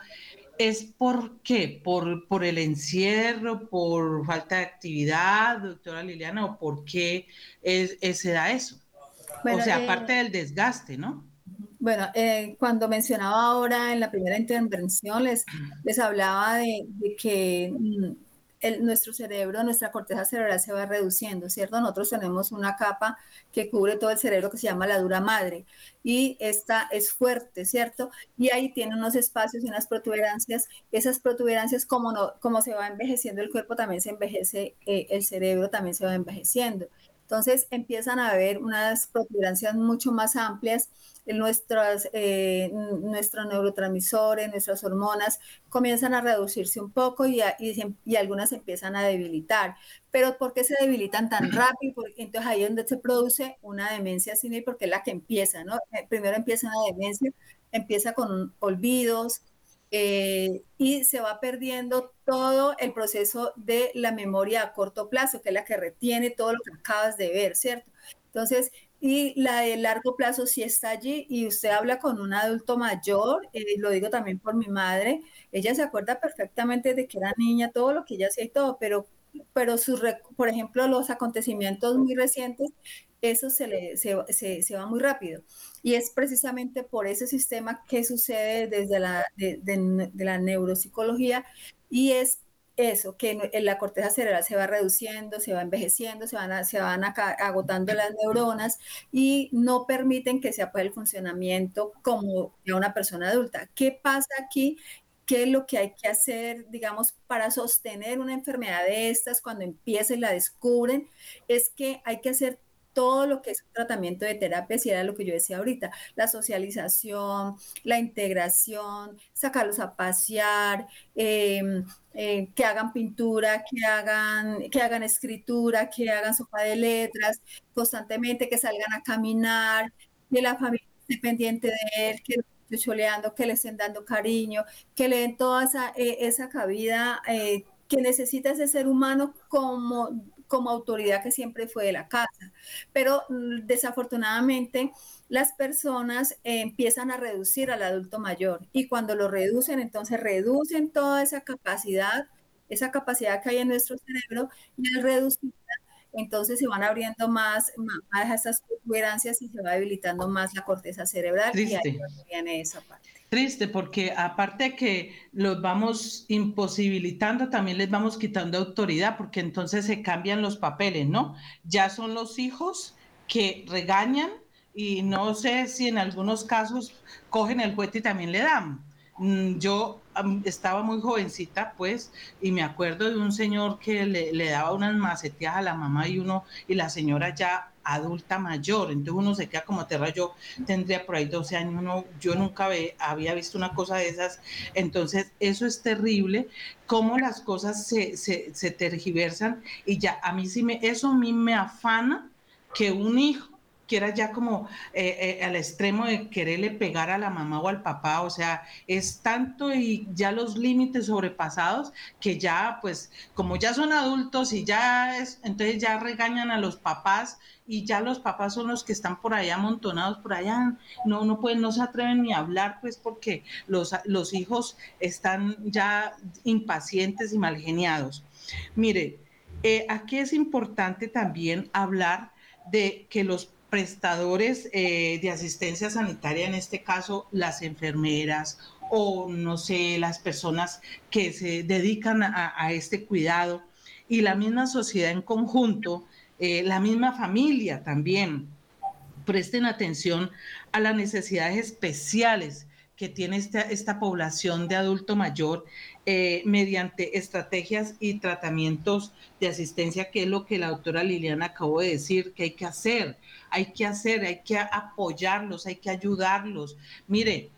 ¿es por qué? ¿Por, por el encierro, por falta de actividad, doctora Liliana, o por qué se da eso? o sea, aparte del desgaste, ¿no? Bueno, eh, cuando mencionaba ahora en la primera intervención, les, les hablaba de, que mm, nuestro cerebro, nuestra corteza cerebral se va reduciendo, ¿cierto? Nosotros tenemos una capa que cubre todo el cerebro que se llama la dura madre y esta es fuerte, ¿cierto? Y ahí tiene unos espacios y unas protuberancias. Esas protuberancias, como, no, como se va envejeciendo el cuerpo, también se envejece, eh, el cerebro también se va envejeciendo. Entonces empiezan a haber unas protuberancias mucho más amplias nuestras, eh, nuestros neurotransmisores, nuestras hormonas comienzan a reducirse un poco y, y, algunas empiezan a debilitar. Pero ¿por qué se debilitan tan rápido? Porque, entonces ahí es donde se produce una demencia senil porque es la que empieza, ¿no? Eh, primero empieza una demencia, empieza con olvidos, eh, y se va perdiendo todo el proceso de la memoria a corto plazo, que es la que retiene todo lo que acabas de ver, ¿cierto? Entonces, y la de largo plazo sí está allí y usted habla con un adulto mayor, eh, lo digo también por mi madre, ella se acuerda perfectamente de que era niña, todo lo que ella hacía y todo, pero, pero sus, por ejemplo, los acontecimientos muy recientes, eso se, le, se, se, va muy rápido. Y es precisamente por ese sistema que sucede desde la, de, de la neuropsicología y es eso, que la corteza cerebral se va reduciendo, se va envejeciendo, se van, se van agotando las neuronas y no permiten que se apague el funcionamiento como de una persona adulta. ¿Qué pasa aquí? ¿Qué es lo que hay que hacer, digamos, para sostener una enfermedad de estas cuando empiecen y la descubren? Es que hay que hacer todo lo que es tratamiento de terapia, si era lo que yo decía ahorita, la socialización, la integración, sacarlos a pasear, em, eh, que hagan pintura, que hagan, que hagan escritura, que hagan sopa de letras constantemente, que salgan a caminar, que la familia esté pendiente de él, que lo choleando, que le estén dando cariño, que le den toda esa, eh, esa cabida eh, que necesita ese ser humano como como autoridad que siempre fue de la casa. Pero mm, desafortunadamente las personas eh, empiezan a reducir al adulto mayor y cuando lo reducen, entonces reducen toda esa capacidad, esa capacidad que hay en nuestro cerebro y al reducirla, entonces se van abriendo más, más, esas protuberancias y se va debilitando más la corteza cerebral y ahí viene esa parte. Triste, porque aparte que los vamos imposibilitando, también les vamos quitando autoridad, porque entonces se cambian los papeles, ¿no? Ya son los hijos que regañan y no sé si en algunos casos cogen el juguete y también le dan. Mm, yo estaba muy jovencita, pues, y me acuerdo de un señor que le, daba unas maceteas a la mamá y uno, y la señora ya adulta mayor, entonces uno se queda como terra, yo tendría por ahí 12 años, uno, yo nunca ve, había visto una cosa de esas, entonces eso es terrible, cómo las cosas se, se, se tergiversan y ya a mí sí me, eso a mí me afana que un hijo que era ya como eh, eh, al extremo de quererle pegar a la mamá o al papá, o sea, es tanto y ya los límites sobrepasados que ya, pues, como ya son adultos y ya es, entonces ya regañan a los papás y ya los papás son los que están por allá amontonados por allá, no, no pueden, no se atreven ni a hablar, pues, porque los, los hijos están ya impacientes y malgeniados. Mire, eh, aquí es importante también hablar de que los prestadores eh, de asistencia sanitaria, en este caso las enfermeras o no sé, las personas que se dedican a, este cuidado y la misma sociedad en conjunto, eh, la misma familia también, presten atención a las necesidades especiales que tiene esta, esta población de adulto mayor eh, mediante estrategias y tratamientos de asistencia, que es lo que la doctora Liliana acabó de decir que hay que hacer hay que hacer, hay que apoyarlos, hay que ayudarlos. Mire,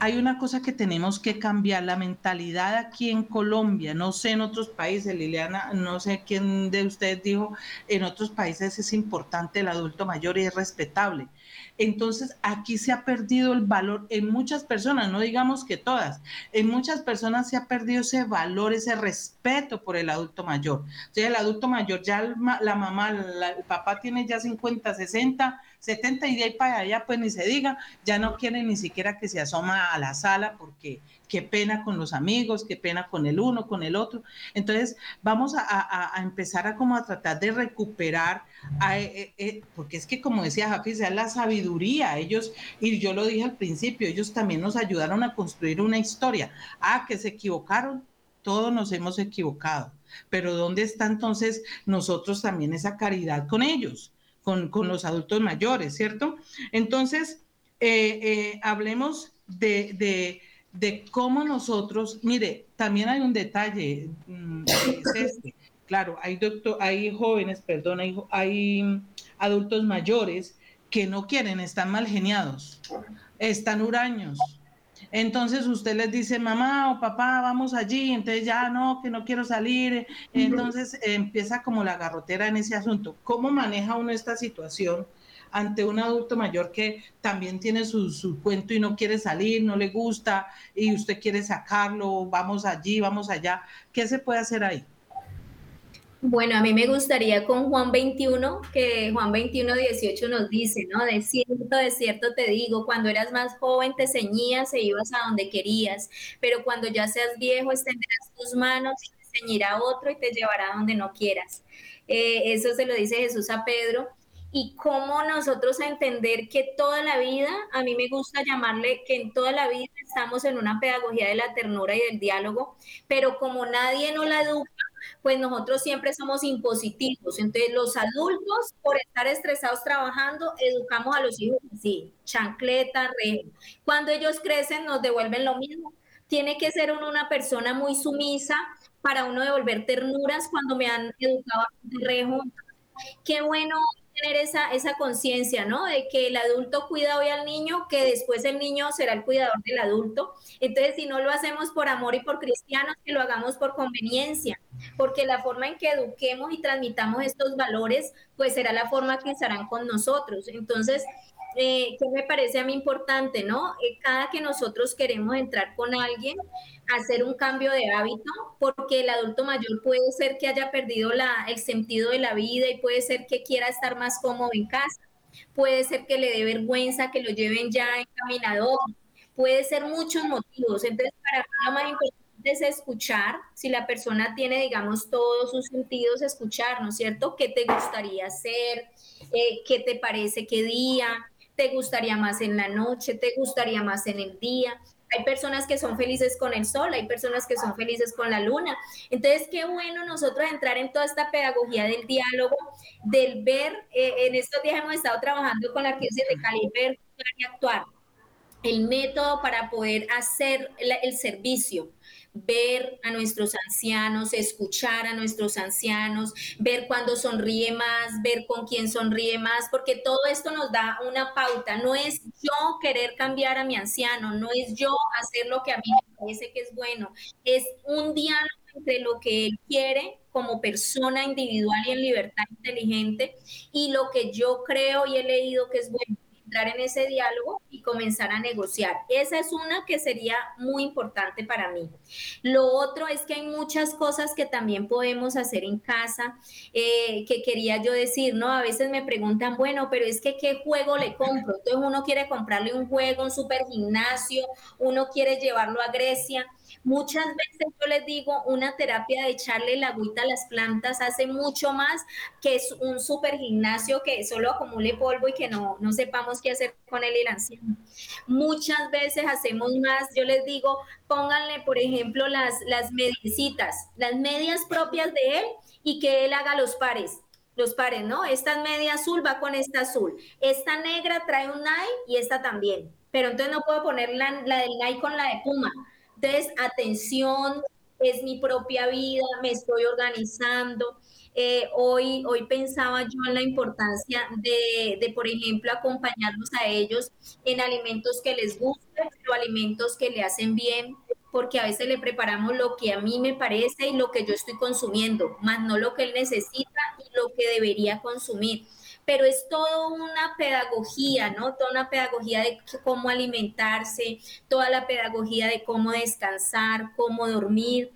hay una cosa que tenemos que cambiar, la mentalidad aquí en Colombia, no sé en otros países, Liliana, no sé quién de ustedes dijo, en otros países es importante el adulto mayor y es respetable. Entonces, aquí se ha perdido el valor en muchas personas, no digamos que todas, en muchas personas se ha perdido ese valor, ese respeto por el adulto mayor. Sea, el adulto mayor, ya la mamá, el papá tiene ya 50, 60, 70 y de ahí para allá, pues ni se diga, ya no quiere ni siquiera que se asoma a la sala porque qué pena con los amigos, qué pena con el uno, con el otro. Entonces, vamos a, empezar a como a tratar de recuperar, eh, eh, porque es que como decía Jafi, es la sabiduría, ellos, y yo lo dije al principio, ellos también nos ayudaron a construir una historia. Ah, que se equivocaron, todos nos hemos equivocado, pero ¿dónde está entonces nosotros también esa caridad con ellos? Con, los adultos mayores, ¿cierto? Entonces, eh, eh, hablemos de, cómo nosotros, mire, también hay un detalle, mm, este, claro, hay, doctor, hay jóvenes, perdón, hay, hay adultos mayores que no quieren, están mal geniados, están huraños. Entonces usted les dice, mamá o papá, vamos allí, entonces ya no, que no quiero salir. Entonces empieza como la garrotera en ese asunto. ¿Cómo maneja uno esta situación ante un adulto mayor que también tiene su, su cuento y no quiere salir, no le gusta y usted quiere sacarlo, vamos allí, vamos allá? ¿Qué se puede hacer ahí? Bueno, a mí me gustaría con Juan 21, que Juan 21, 18 nos dice, ¿no? De cierto, de cierto te digo, cuando eras más joven te ceñías e ibas a donde querías, pero cuando ya seas viejo extenderás tus manos y te ceñirá otro y te llevará donde no quieras. Eh, eso se lo dice Jesús a Pedro. Y cómo nosotros entender que toda la vida, a mí me gusta llamarle que en toda la vida estamos en una pedagogía de la ternura y del diálogo, pero como nadie nos la educa, pues nosotros siempre somos impositivos. Entonces, los adultos, por estar estresados trabajando, educamos a los hijos así, chancleta, rejo. Cuando ellos crecen, nos devuelven lo mismo. Tiene que ser una persona muy sumisa para uno devolver ternuras cuando me han educado de rejo. Qué bueno tener esa, esa conciencia, ¿no? De que el adulto cuida hoy al niño, que después el niño será el cuidador del adulto. Entonces, si no lo hacemos por amor y por cristianos, que lo hagamos por conveniencia, porque la forma en que eduquemos y transmitamos estos valores, pues será la forma que estarán con nosotros. Entonces, eh, ¿qué me parece a mí importante, no? Eh, cada que nosotros queremos entrar con alguien, hacer un cambio de hábito, porque el adulto mayor puede ser que haya perdido la, el sentido de la vida y puede ser que quiera estar más cómodo en casa, puede ser que le dé vergüenza que lo lleven ya encaminado, puede ser muchos motivos. Entonces, para mí lo más importante es escuchar, si la persona tiene, digamos, todos sus sentidos, escuchar, ¿no es cierto? ¿Qué te gustaría hacer? Eh, ¿Qué te parece? ¿Qué día? ¿Te gustaría más en la noche? ¿Te gustaría más en el día? Hay personas que son felices con el sol, hay personas que son felices con la luna. Entonces, qué bueno nosotros entrar en toda esta pedagogía del diálogo, del ver, eh, en estos días hemos estado trabajando con la arquidiócesis de Cali, ver y actuar, el método para poder hacer el servicio ver a nuestros ancianos, escuchar a nuestros ancianos, ver cuándo sonríe más, ver con quién sonríe más, porque todo esto nos da una pauta. No es yo querer cambiar a mi anciano, no es yo hacer lo que a mí me parece que es bueno, es un diálogo entre lo que él quiere como persona individual y en libertad inteligente y lo que yo creo y he leído que es bueno entrar en ese diálogo y comenzar a negociar. Esa es una que sería muy importante para mí. Lo otro es que hay muchas cosas que también podemos hacer en casa, eh, que quería yo decir, ¿no? A veces me preguntan, bueno, pero es que ¿qué juego le compro? Entonces uno quiere comprarle un juego, un super gimnasio, uno quiere llevarlo a Grecia. Muchas veces yo les digo, una terapia de echarle la agüita a las plantas hace mucho más que es un super gimnasio que solo acumule polvo y que no, no sepamos qué hacer con él y el anciano. Muchas veces hacemos más, yo les digo, pónganle, por ejemplo, las, las mediecitas, las medias propias de él y que él haga los pares los pares, ¿no? Esta media azul va con esta azul. Esta negra trae un Nike y esta también. Pero entonces no puedo poner la, la del Nike con la de Puma. Entonces, atención, es mi propia vida, me estoy organizando. Eh, hoy, hoy pensaba yo en la importancia de, de, por ejemplo, acompañarlos a ellos en alimentos que les gusten, o alimentos que le hacen bien, porque a veces le preparamos lo que a mí me parece y lo que yo estoy consumiendo, más no lo que él necesita y lo que debería consumir pero es toda una pedagogía, ¿no? Toda una pedagogía de cómo alimentarse, toda la pedagogía de cómo descansar, cómo dormir,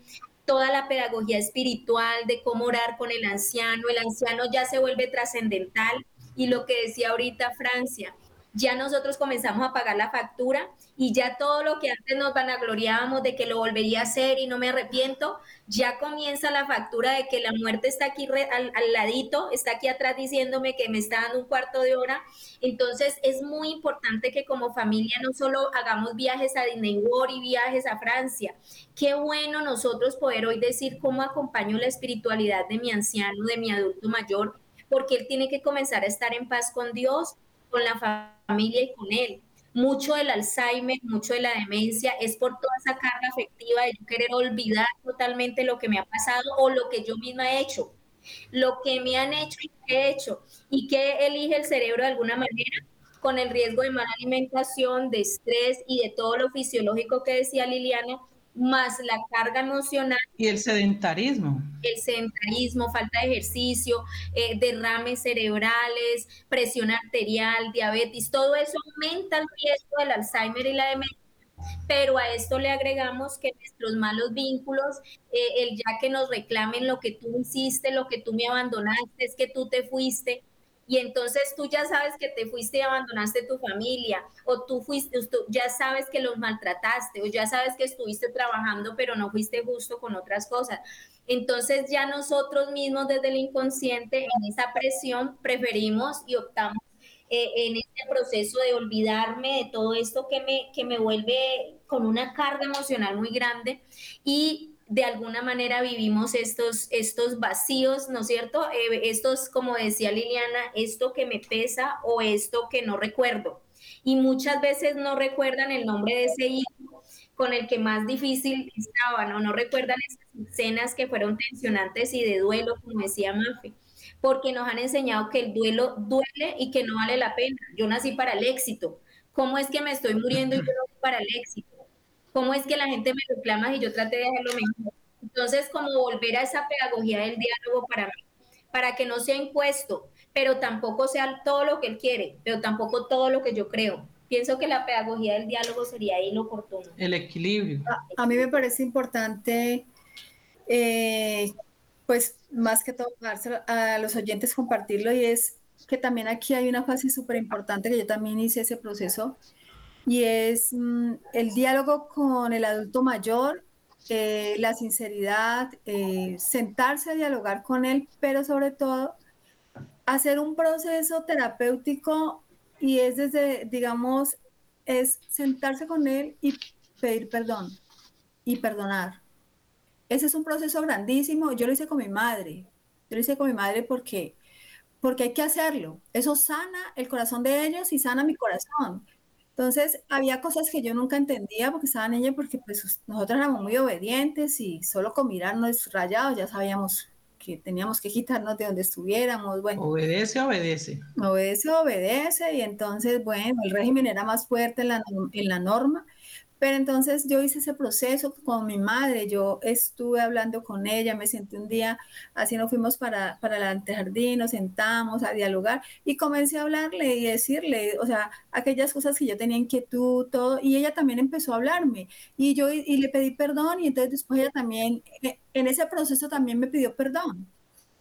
toda la pedagogía espiritual de cómo orar con el anciano. El anciano ya se vuelve trascendental y lo que decía ahorita Francia, ya nosotros comenzamos a pagar la factura y ya todo lo que antes nos vanagloriábamos de que lo volvería a hacer y no me arrepiento, ya comienza la factura de que la muerte está aquí al, ladito, está aquí atrás diciéndome que me está dando un cuarto de hora. Entonces es muy importante que como familia no solo hagamos viajes a Disney World y viajes a Francia. Qué bueno nosotros poder hoy decir cómo acompaño la espiritualidad de mi anciano, de mi adulto mayor, porque él tiene que comenzar a estar en paz con Dios, con la familia y con él. Mucho del Alzheimer, mucho de la demencia, es por toda esa carga afectiva de yo querer olvidar totalmente lo que me ha pasado o lo que yo misma he hecho, lo que me han hecho y que he hecho, y que elige el cerebro de alguna manera con el riesgo de mala alimentación, de estrés y de todo lo fisiológico que decía Liliana, más la carga emocional. Y el sedentarismo. El sedentarismo, falta de ejercicio, eh, derrames cerebrales, presión arterial, diabetes, todo eso aumenta el riesgo del Alzheimer y la demencia. Pero a esto le agregamos que nuestros malos vínculos, eh, el ya que nos reclamen lo que tú hiciste, lo que tú me abandonaste, es que tú te fuiste, y entonces tú ya sabes que te fuiste y abandonaste tu familia, o tú fuiste, ya sabes que los maltrataste, o ya sabes que estuviste trabajando pero no fuiste justo con otras cosas. Entonces ya nosotros mismos desde el inconsciente, en esa presión, preferimos y optamos eh, en este proceso de olvidarme de todo esto que me, que me vuelve con una carga emocional muy grande y de alguna manera vivimos estos, estos vacíos, ¿no es cierto? Eh, estos, como decía Liliana, esto que me pesa o esto que no recuerdo. Y muchas veces no recuerdan el nombre de ese hijo con el que más difícil estaban o no recuerdan esas escenas que fueron tensionantes y de duelo, como decía Mafe, porque nos han enseñado que el duelo duele y que no vale la pena. Yo nací para el éxito. ¿Cómo es que me estoy muriendo y yo para el éxito? ¿Cómo es que la gente me reclama y yo traté de hacerlo mejor? Entonces, como volver a esa pedagogía del diálogo para mí, para que no sea impuesto, pero tampoco sea todo lo que él quiere, pero tampoco todo lo que yo creo. Pienso que la pedagogía del diálogo sería ahí lo oportuno. El equilibrio. A, mí me parece importante, eh, pues más que todo, a los oyentes compartirlo y es que también aquí hay una fase súper importante que yo también hice ese proceso y es mm, el diálogo con el adulto mayor, eh, la sinceridad, eh, sentarse a dialogar con él, pero sobre todo hacer un proceso terapéutico y es desde, digamos, es sentarse con él y pedir perdón y perdonar. Ese es un proceso grandísimo. Yo lo hice con mi madre. Yo lo hice con mi madre porque, porque hay que hacerlo. Eso sana el corazón de ellos y sana mi corazón. Entonces, había cosas que yo nunca entendía porque estaba niña, porque pues nosotros éramos muy obedientes y solo con mirarnos rayados ya sabíamos que teníamos que quitarnos de donde estuviéramos. Bueno, obedece, obedece. Obedece, obedece. Y entonces, bueno, el régimen era más fuerte en la, en la norma. Pero entonces yo hice ese proceso con mi madre, yo estuve hablando con ella, me senté un día, así nos fuimos para, para el antejardín, nos sentamos a dialogar y comencé a hablarle y decirle, o sea, aquellas cosas que yo tenía inquietud, todo, y ella también empezó a hablarme y yo y le pedí perdón y entonces después ella también, e, en ese proceso también me pidió perdón,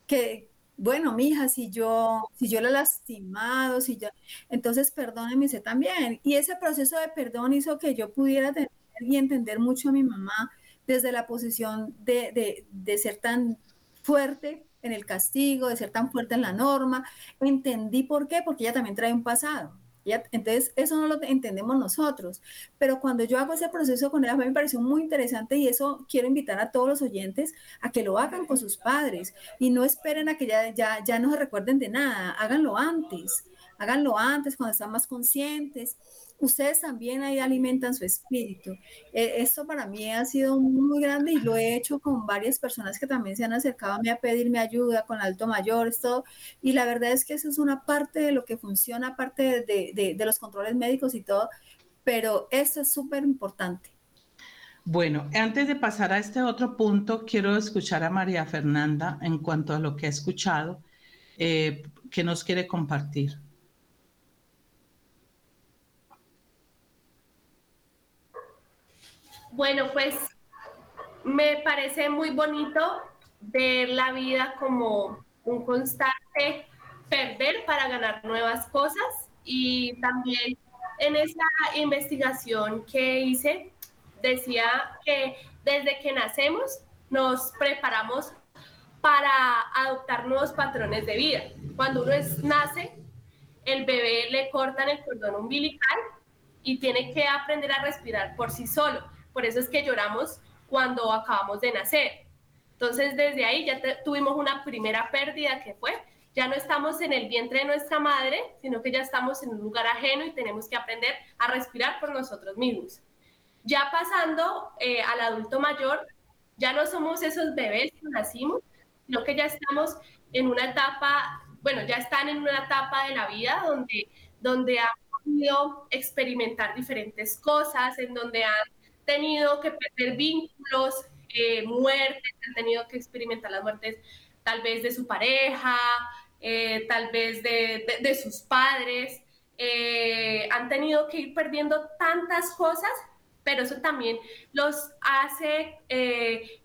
que, bueno, mija, si yo, si yo la he lastimado, si yo, entonces perdóneme usted también. Y ese proceso de perdón hizo que yo pudiera tener y entender mucho a mi mamá desde la posición de, de, de ser tan fuerte en el castigo, de ser tan fuerte en la norma. Entendí por qué, porque ella también trae un pasado entonces, eso no lo entendemos nosotros. Pero cuando yo hago ese proceso con ella, me pareció muy interesante y eso quiero invitar a todos los oyentes a que lo hagan con sus padres y no esperen a que ya, ya, ya no se recuerden de nada, háganlo antes, háganlo antes cuando están más conscientes ustedes también ahí alimentan su espíritu. Eh, esto para mí ha sido muy grande y lo he hecho con varias personas que también se han acercado a mí a pedirme ayuda con alto mayor, esto, y la verdad es que eso es una parte de lo que funciona, aparte de, de los controles médicos y todo, pero esto es súper importante. Bueno, antes de pasar a este otro punto, quiero escuchar a María Fernanda en cuanto a lo que ha escuchado, eh, que nos quiere compartir. Bueno, pues me parece muy bonito ver la vida como un constante perder para ganar nuevas cosas y también en esa investigación que hice decía que desde que nacemos nos preparamos para adoptar nuevos patrones de vida. Cuando uno es, nace, el bebé le cortan el cordón umbilical y tiene que aprender a respirar por sí solo por eso es que lloramos cuando acabamos de nacer. Entonces, desde ahí ya tuvimos una primera pérdida que fue ya no estamos en el vientre de nuestra madre, sino que ya estamos en un lugar ajeno y tenemos que aprender a respirar por nosotros mismos. Ya pasando eh, al adulto mayor, ya no somos esos bebés que nacimos, sino que ya estamos en una etapa, bueno, ya están en una etapa de la vida donde, donde han podido experimentar diferentes cosas, en donde han tenido que perder vínculos, eh, muertes, han tenido que experimentar las muertes tal vez de su pareja, eh, tal vez de, sus padres, eh, han tenido que ir perdiendo tantas cosas, pero eso también los hace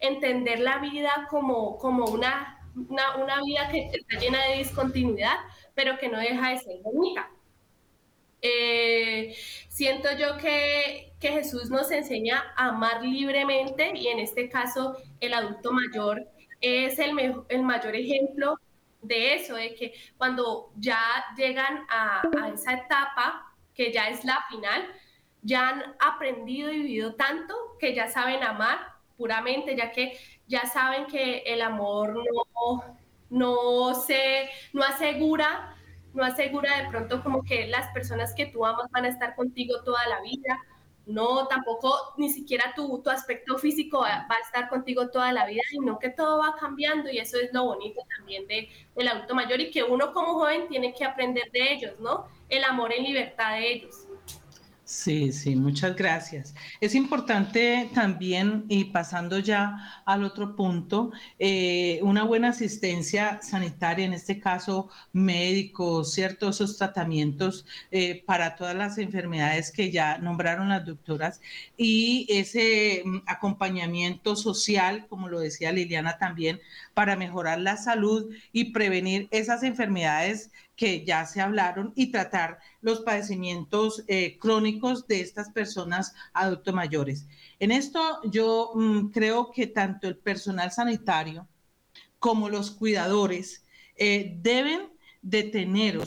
entender la vida como, como una, una, una, vida que está llena de discontinuidad, pero que no deja de ser bonita. Siento yo que, que Jesús nos enseña a amar libremente y en este caso el adulto mayor es el, el mayor ejemplo de eso, de que cuando ya llegan a, a, esa etapa, que ya es la final, ya han aprendido y vivido tanto que ya saben amar puramente, ya que ya saben que el amor no, no se, no asegura, no asegura de pronto como que las personas que tú amas van a estar contigo toda la vida, no, tampoco ni siquiera tu, tu aspecto físico va, a estar contigo toda la vida, sino que todo va cambiando y eso es lo bonito también de, del adulto mayor y que uno como joven tiene que aprender de ellos, ¿no? El amor en libertad de ellos. Sí, sí, muchas gracias. Es importante también, y pasando ya al otro punto, eh, una buena asistencia sanitaria, en este caso médicos, ciertos esos tratamientos eh, para todas las enfermedades que ya nombraron las doctoras, y ese mm, acompañamiento social, como lo decía Liliana también, para mejorar la salud y prevenir esas enfermedades que ya se hablaron y tratar los padecimientos eh, crónicos de estas personas adultos mayores. En esto yo mm, creo que tanto el personal sanitario como los cuidadores eh, deben de tener, o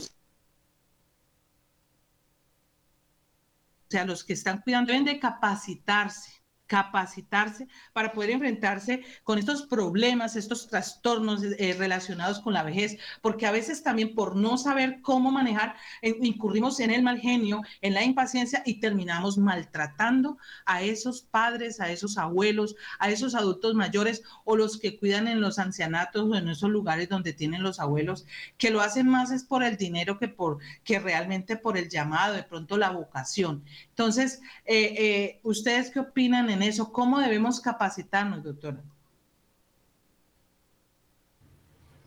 sea, los que están cuidando deben de capacitarse capacitarse para poder enfrentarse con estos problemas, estos trastornos eh, relacionados con la vejez, porque a veces también por no saber cómo manejar, eh, incurrimos en el mal genio, en la impaciencia y terminamos maltratando a esos padres, a esos abuelos, a esos adultos mayores o los que cuidan en los ancianatos o en esos lugares donde tienen los abuelos, que lo hacen más es por el dinero que por que realmente por el llamado, de pronto la vocación. Entonces, eh, ¿ustedes qué opinan en eso? ¿Cómo debemos capacitarnos, doctora?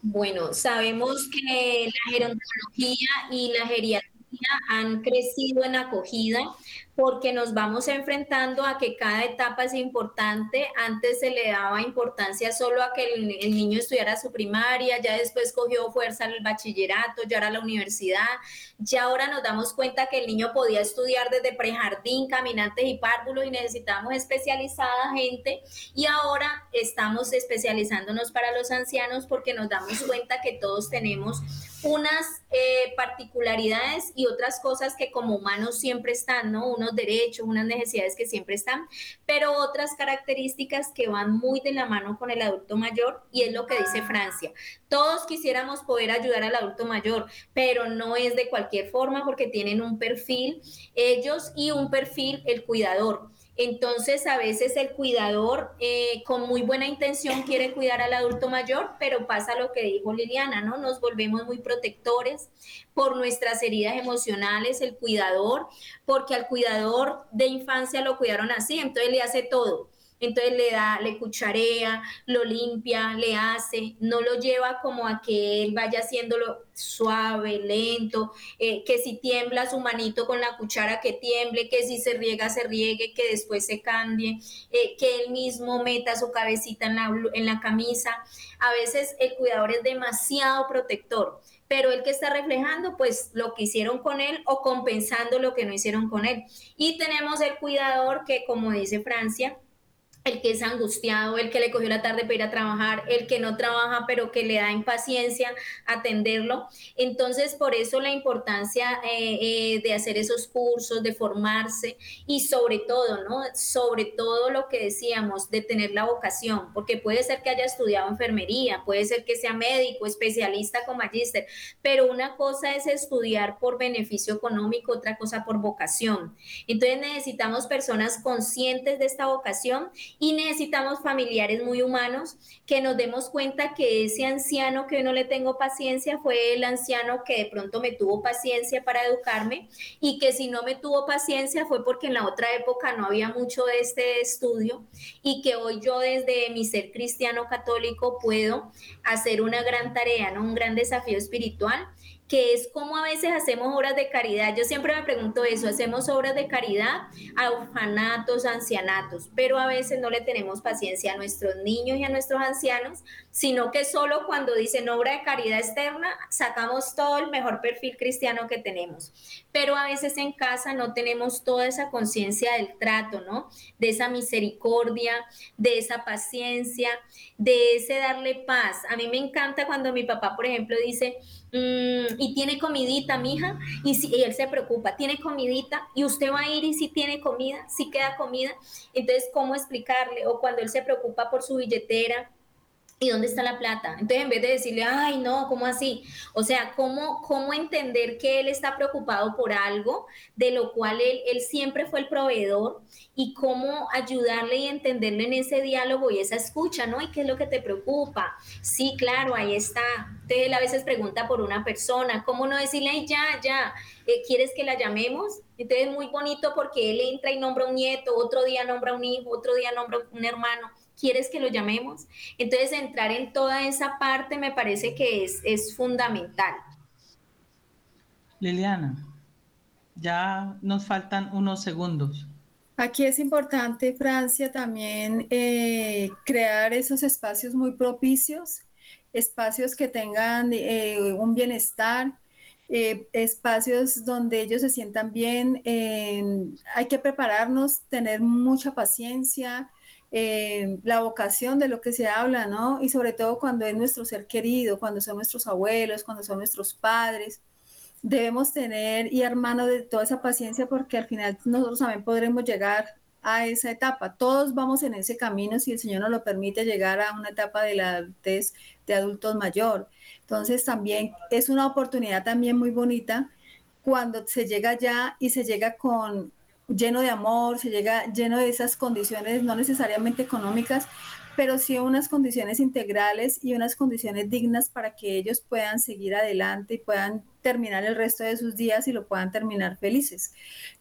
Bueno, sabemos que la gerontología y la geriatría han crecido en acogida porque nos vamos enfrentando a que cada etapa es importante. Antes se le daba importancia solo a que el, niño estudiara su primaria, ya después cogió fuerza el bachillerato, ya era la universidad. Ya ahora nos damos cuenta que el niño podía estudiar desde prejardín, caminantes y párvulos y necesitamos especializada gente. Y ahora estamos especializándonos para los ancianos porque nos damos cuenta que todos tenemos unas eh, particularidades y otras cosas que como humanos siempre están, ¿no? Unos derechos, unas necesidades que siempre están, pero otras características que van muy de la mano con el adulto mayor y es lo que dice Francia. Todos quisiéramos poder ayudar al adulto mayor, pero no es de cualquier forma porque tienen un perfil ellos y un perfil el cuidador. Entonces, a veces el cuidador eh, con muy buena intención quiere cuidar al adulto mayor, pero pasa lo que dijo Liliana, ¿no? Nos volvemos muy protectores por nuestras heridas emocionales, el cuidador, porque al cuidador de infancia lo cuidaron así, entonces le hace todo entonces le da, le cucharea, lo limpia, le hace, no lo lleva como a que él vaya haciéndolo suave, lento, eh, que si tiembla su manito con la cuchara que tiemble, que si se riega se riegue, que después se cambie, eh, que él mismo meta su cabecita en la, en la camisa. A veces el cuidador es demasiado protector pero el que está reflejando pues lo que hicieron con él o compensando lo que no hicieron con él. Y tenemos el cuidador que como dice Francia, el que es angustiado, el que le cogió la tarde para ir a trabajar, el que no trabaja pero que le da impaciencia atenderlo. Entonces, por eso la importancia eh, eh, de hacer esos cursos, de formarse y sobre todo, ¿no? Sobre todo lo que decíamos, de tener la vocación, porque puede ser que haya estudiado enfermería, puede ser que sea médico, especialista con magíster, pero una cosa es estudiar por beneficio económico, otra cosa por vocación. Entonces necesitamos personas conscientes de esta vocación y necesitamos familiares muy humanos que nos demos cuenta que ese anciano que no le tengo paciencia fue el anciano que de pronto me tuvo paciencia para educarme y que si no me tuvo paciencia fue porque en la otra época no había mucho de este estudio y que hoy yo desde mi ser cristiano católico puedo hacer una gran tarea, ¿no? un gran desafío espiritual que es como a veces hacemos obras de caridad. Yo siempre me pregunto eso, hacemos obras de caridad a orfanatos, ancianatos, pero a veces no le tenemos paciencia a nuestros niños y a nuestros ancianos, sino que solo cuando dicen obra de caridad externa, sacamos todo el mejor perfil cristiano que tenemos. Pero a veces en casa no tenemos toda esa conciencia del trato, ¿no? De esa misericordia, de esa paciencia, de ese darle paz. A mí me encanta cuando mi papá, por ejemplo, dice, Mm, y tiene comidita, mija, y, si, y él se preocupa, tiene comidita, y usted va a ir y si tiene comida, si queda comida, entonces, ¿cómo explicarle? O cuando él se preocupa por su billetera, ¿Y dónde está la plata? Entonces, en vez de decirle, ay, no, ¿cómo así? O sea, ¿cómo, cómo entender que él está preocupado por algo de lo cual él, él siempre fue el proveedor y cómo ayudarle y entenderle en ese diálogo y esa escucha, ¿no? ¿Y qué es lo que te preocupa? Sí, claro, ahí está. Entonces, a veces pregunta por una persona, ¿cómo no decirle, ay, ya, ya, eh, ¿quieres que la llamemos? Entonces, es muy bonito porque él entra y nombra un nieto, otro día nombra un hijo, otro día nombra un hermano ¿Quieres que lo llamemos? Entonces, entrar en toda esa parte me parece que es, es fundamental. Liliana, ya nos faltan unos segundos. Aquí es importante, Francia, también eh, crear esos espacios muy propicios, espacios que tengan eh, un bienestar, eh, espacios donde ellos se sientan bien. hay que prepararnos, tener mucha paciencia, eh, la vocación de lo que se habla, ¿no? Y sobre todo cuando es nuestro ser querido, cuando son nuestros abuelos, cuando son nuestros padres. Debemos tener y hermano de toda esa paciencia porque al final nosotros también podremos llegar a esa etapa. Todos vamos en ese camino si el Señor nos lo permite llegar a una etapa de la adultez de adultos mayor. Entonces también es una oportunidad también muy bonita cuando se llega ya y se llega con, lleno de amor, se llega lleno de esas condiciones, no necesariamente económicas, pero sí unas condiciones integrales y unas condiciones dignas para que ellos puedan seguir adelante y puedan terminar el resto de sus días y lo puedan terminar felices.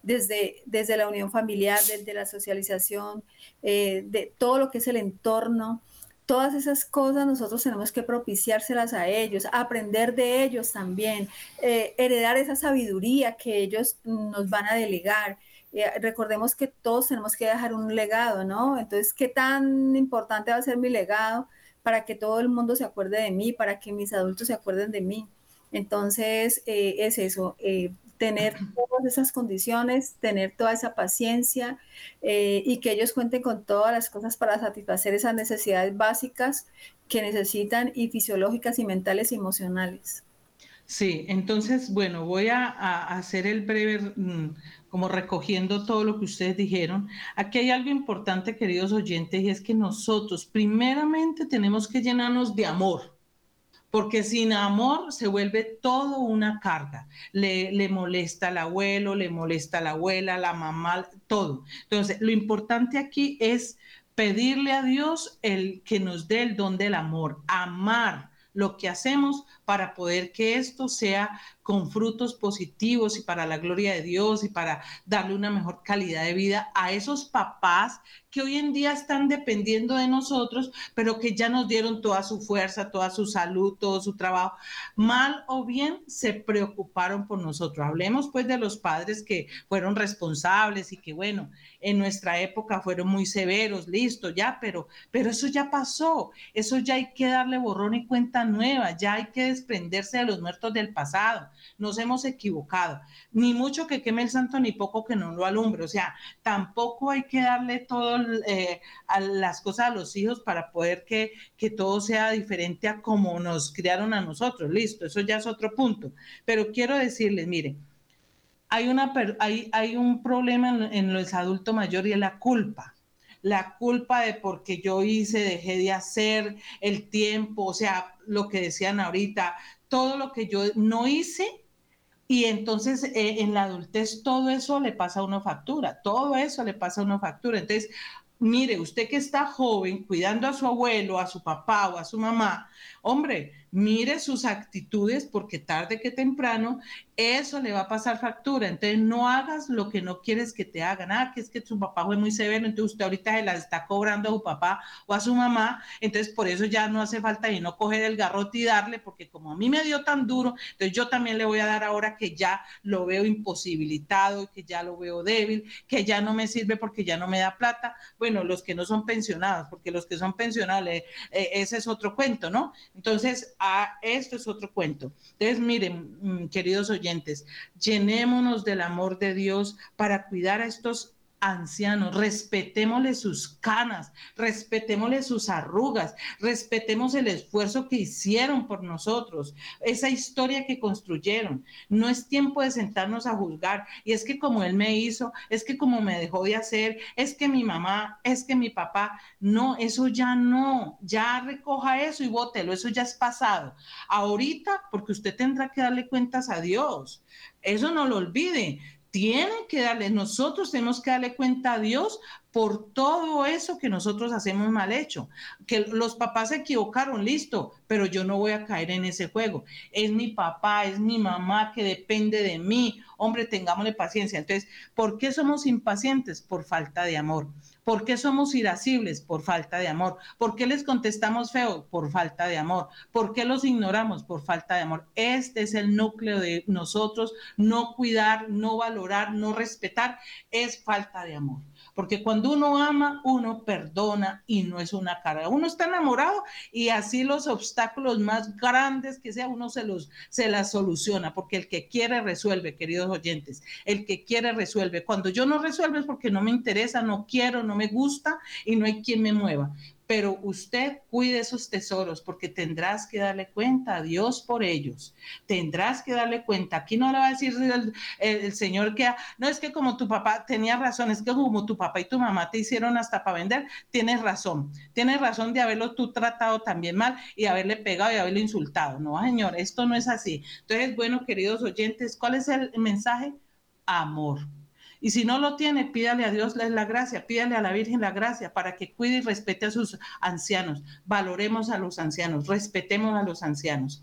Desde, desde la unión familiar, desde la socialización, eh, de todo lo que es el entorno, todas esas cosas nosotros tenemos que propiciárselas a ellos, aprender de ellos también, eh, heredar esa sabiduría que ellos nos van a delegar. Eh, recordemos que todos tenemos que dejar un legado, ¿no? Entonces, ¿qué tan importante va a ser mi legado para que todo el mundo se acuerde de mí, para que mis adultos se acuerden de mí? Entonces, eh, es eso, eh, tener todas esas condiciones, tener toda esa paciencia y que ellos cuenten con todas las cosas para satisfacer esas necesidades básicas que necesitan y fisiológicas y mentales y emocionales. Sí, entonces, bueno, voy a, hacer el breve, mm, como recogiendo todo lo que ustedes dijeron. Aquí hay algo importante, queridos oyentes, y es que nosotros primeramente tenemos que llenarnos de amor, porque sin amor se vuelve todo una carga. Le, le molesta al abuelo, le molesta a la abuela, la mamá, todo. Entonces, lo importante aquí es pedirle a Dios el que nos dé el don del amor, amar lo que hacemos para poder que esto sea con frutos positivos y para la gloria de Dios y para darle una mejor calidad de vida a esos papás que hoy en día están dependiendo de nosotros, pero que ya nos dieron toda su fuerza, toda su salud, todo su trabajo. Mal o bien se preocuparon por nosotros. Hablemos pues de los padres que fueron responsables y que bueno, en nuestra época fueron muy severos, listo, ya, pero, pero eso ya pasó, eso ya hay que darle borrón y cuenta nueva, ya hay que desprenderse de los muertos del pasado. Nos hemos equivocado. Ni mucho que queme el santo, ni poco que no lo alumbre. O sea, tampoco hay que darle todo eh, a las cosas a los hijos para poder que, que todo sea diferente a como nos criaron a nosotros. Listo, eso ya es otro punto. Pero quiero decirles, mire, hay, una, hay, hay un problema en, en los adultos mayores y es la culpa la culpa de porque yo hice, dejé de hacer, el tiempo, o sea, lo que decían ahorita, todo lo que yo no hice. Y entonces eh, en la adultez todo eso le pasa a una factura, todo eso le pasa a una factura. Entonces, mire, usted que está joven, cuidando a su abuelo, a su papá o a su mamá, hombre, mire sus actitudes porque tarde que temprano eso le va a pasar factura. Entonces no hagas lo que no quieres que te hagan. Ah, que es que su papá fue muy severo, entonces usted ahorita se las está cobrando a su papá o a su mamá, entonces por eso ya no hace falta y no coger el garrote y darle, porque como a mí me dio tan duro, entonces yo también le voy a dar ahora que ya lo veo imposibilitado, que ya lo veo débil, que ya no me sirve porque ya no me da plata. Bueno, los que no son pensionados, porque los que son pensionados, eh, ese es otro cuento, ¿no? Entonces, esto es otro cuento. Entonces, miren, mm, queridos oyentes, llenémonos del amor de Dios para cuidar a estos ancianos, respetémosle sus canas, respetémosle sus arrugas, respetemos el esfuerzo que hicieron por nosotros, esa historia que construyeron. No es tiempo de sentarnos a juzgar. Y es que como él me hizo, es que como me dejó de hacer, es que mi mamá, es que mi papá, no, eso ya no, ya recoja eso y bótelo, eso ya es pasado. Ahorita, porque usted tendrá que darle cuentas a Dios. Eso no lo olvide tienen que darle, nosotros tenemos que darle cuenta a Dios por todo eso que nosotros hacemos mal hecho. Que los papás se equivocaron, listo, pero yo no voy a caer en ese juego. Es mi papá, es mi mamá que depende de mí. Hombre, tengámosle paciencia. Entonces, ¿por qué somos impacientes? Por falta de amor. ¿Por qué somos irascibles? Por falta de amor. ¿Por qué les contestamos feo? Por falta de amor. ¿Por qué los ignoramos? Por falta de amor. Este es el núcleo de nosotros. No cuidar, no valorar, no respetar, es falta de amor. Porque cuando uno ama, uno perdona y no es una carga. Uno está enamorado y así los obstáculos más grandes que sea, uno se los se las soluciona, porque el que quiere resuelve, queridos oyentes. El que quiere resuelve. Cuando yo no resuelvo es porque no me interesa, no quiero, no me gusta y no hay quien me mueva pero usted cuide esos tesoros porque tendrás que darle cuenta a Dios por ellos. Tendrás que darle cuenta. Aquí no le va a decir el, Señor que, no es que como tu papá tenía razón, es que como tu papá y tu mamá te hicieron hasta para vender, tienes razón. Tienes razón de haberlo tú tratado también mal y haberle pegado y haberlo insultado. No, señor, esto no es así. Entonces, bueno, queridos oyentes, ¿cuál es el mensaje? Amor y si no lo tiene, pídale a Dios la gracia, pídale a la Virgen la gracia para que cuide y respete a sus ancianos. Valoremos a los ancianos, respetemos a los ancianos.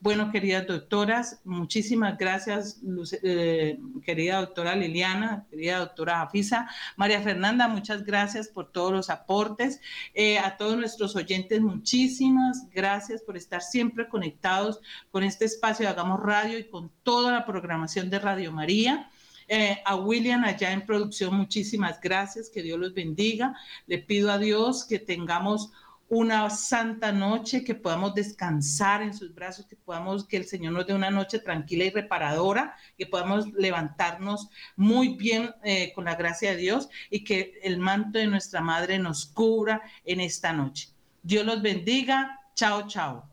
Bueno, queridas doctoras, muchísimas gracias, eh, querida doctora Liliana, querida doctora Afisa. María Fernanda, muchas gracias por todos los aportes. Eh, a todos nuestros oyentes, muchísimas gracias por estar siempre conectados con este espacio de Hagamos Radio y con toda la programación de Radio María. Eh, a William allá en producción, muchísimas gracias, que Dios los bendiga. Le pido a Dios que tengamos una santa noche, que podamos descansar en sus brazos, que podamos, que el Señor nos dé una noche tranquila y reparadora, que podamos levantarnos muy bien eh, con la gracia de Dios y que el manto de nuestra Madre nos cubra en esta noche. Dios los bendiga. Chao, chao.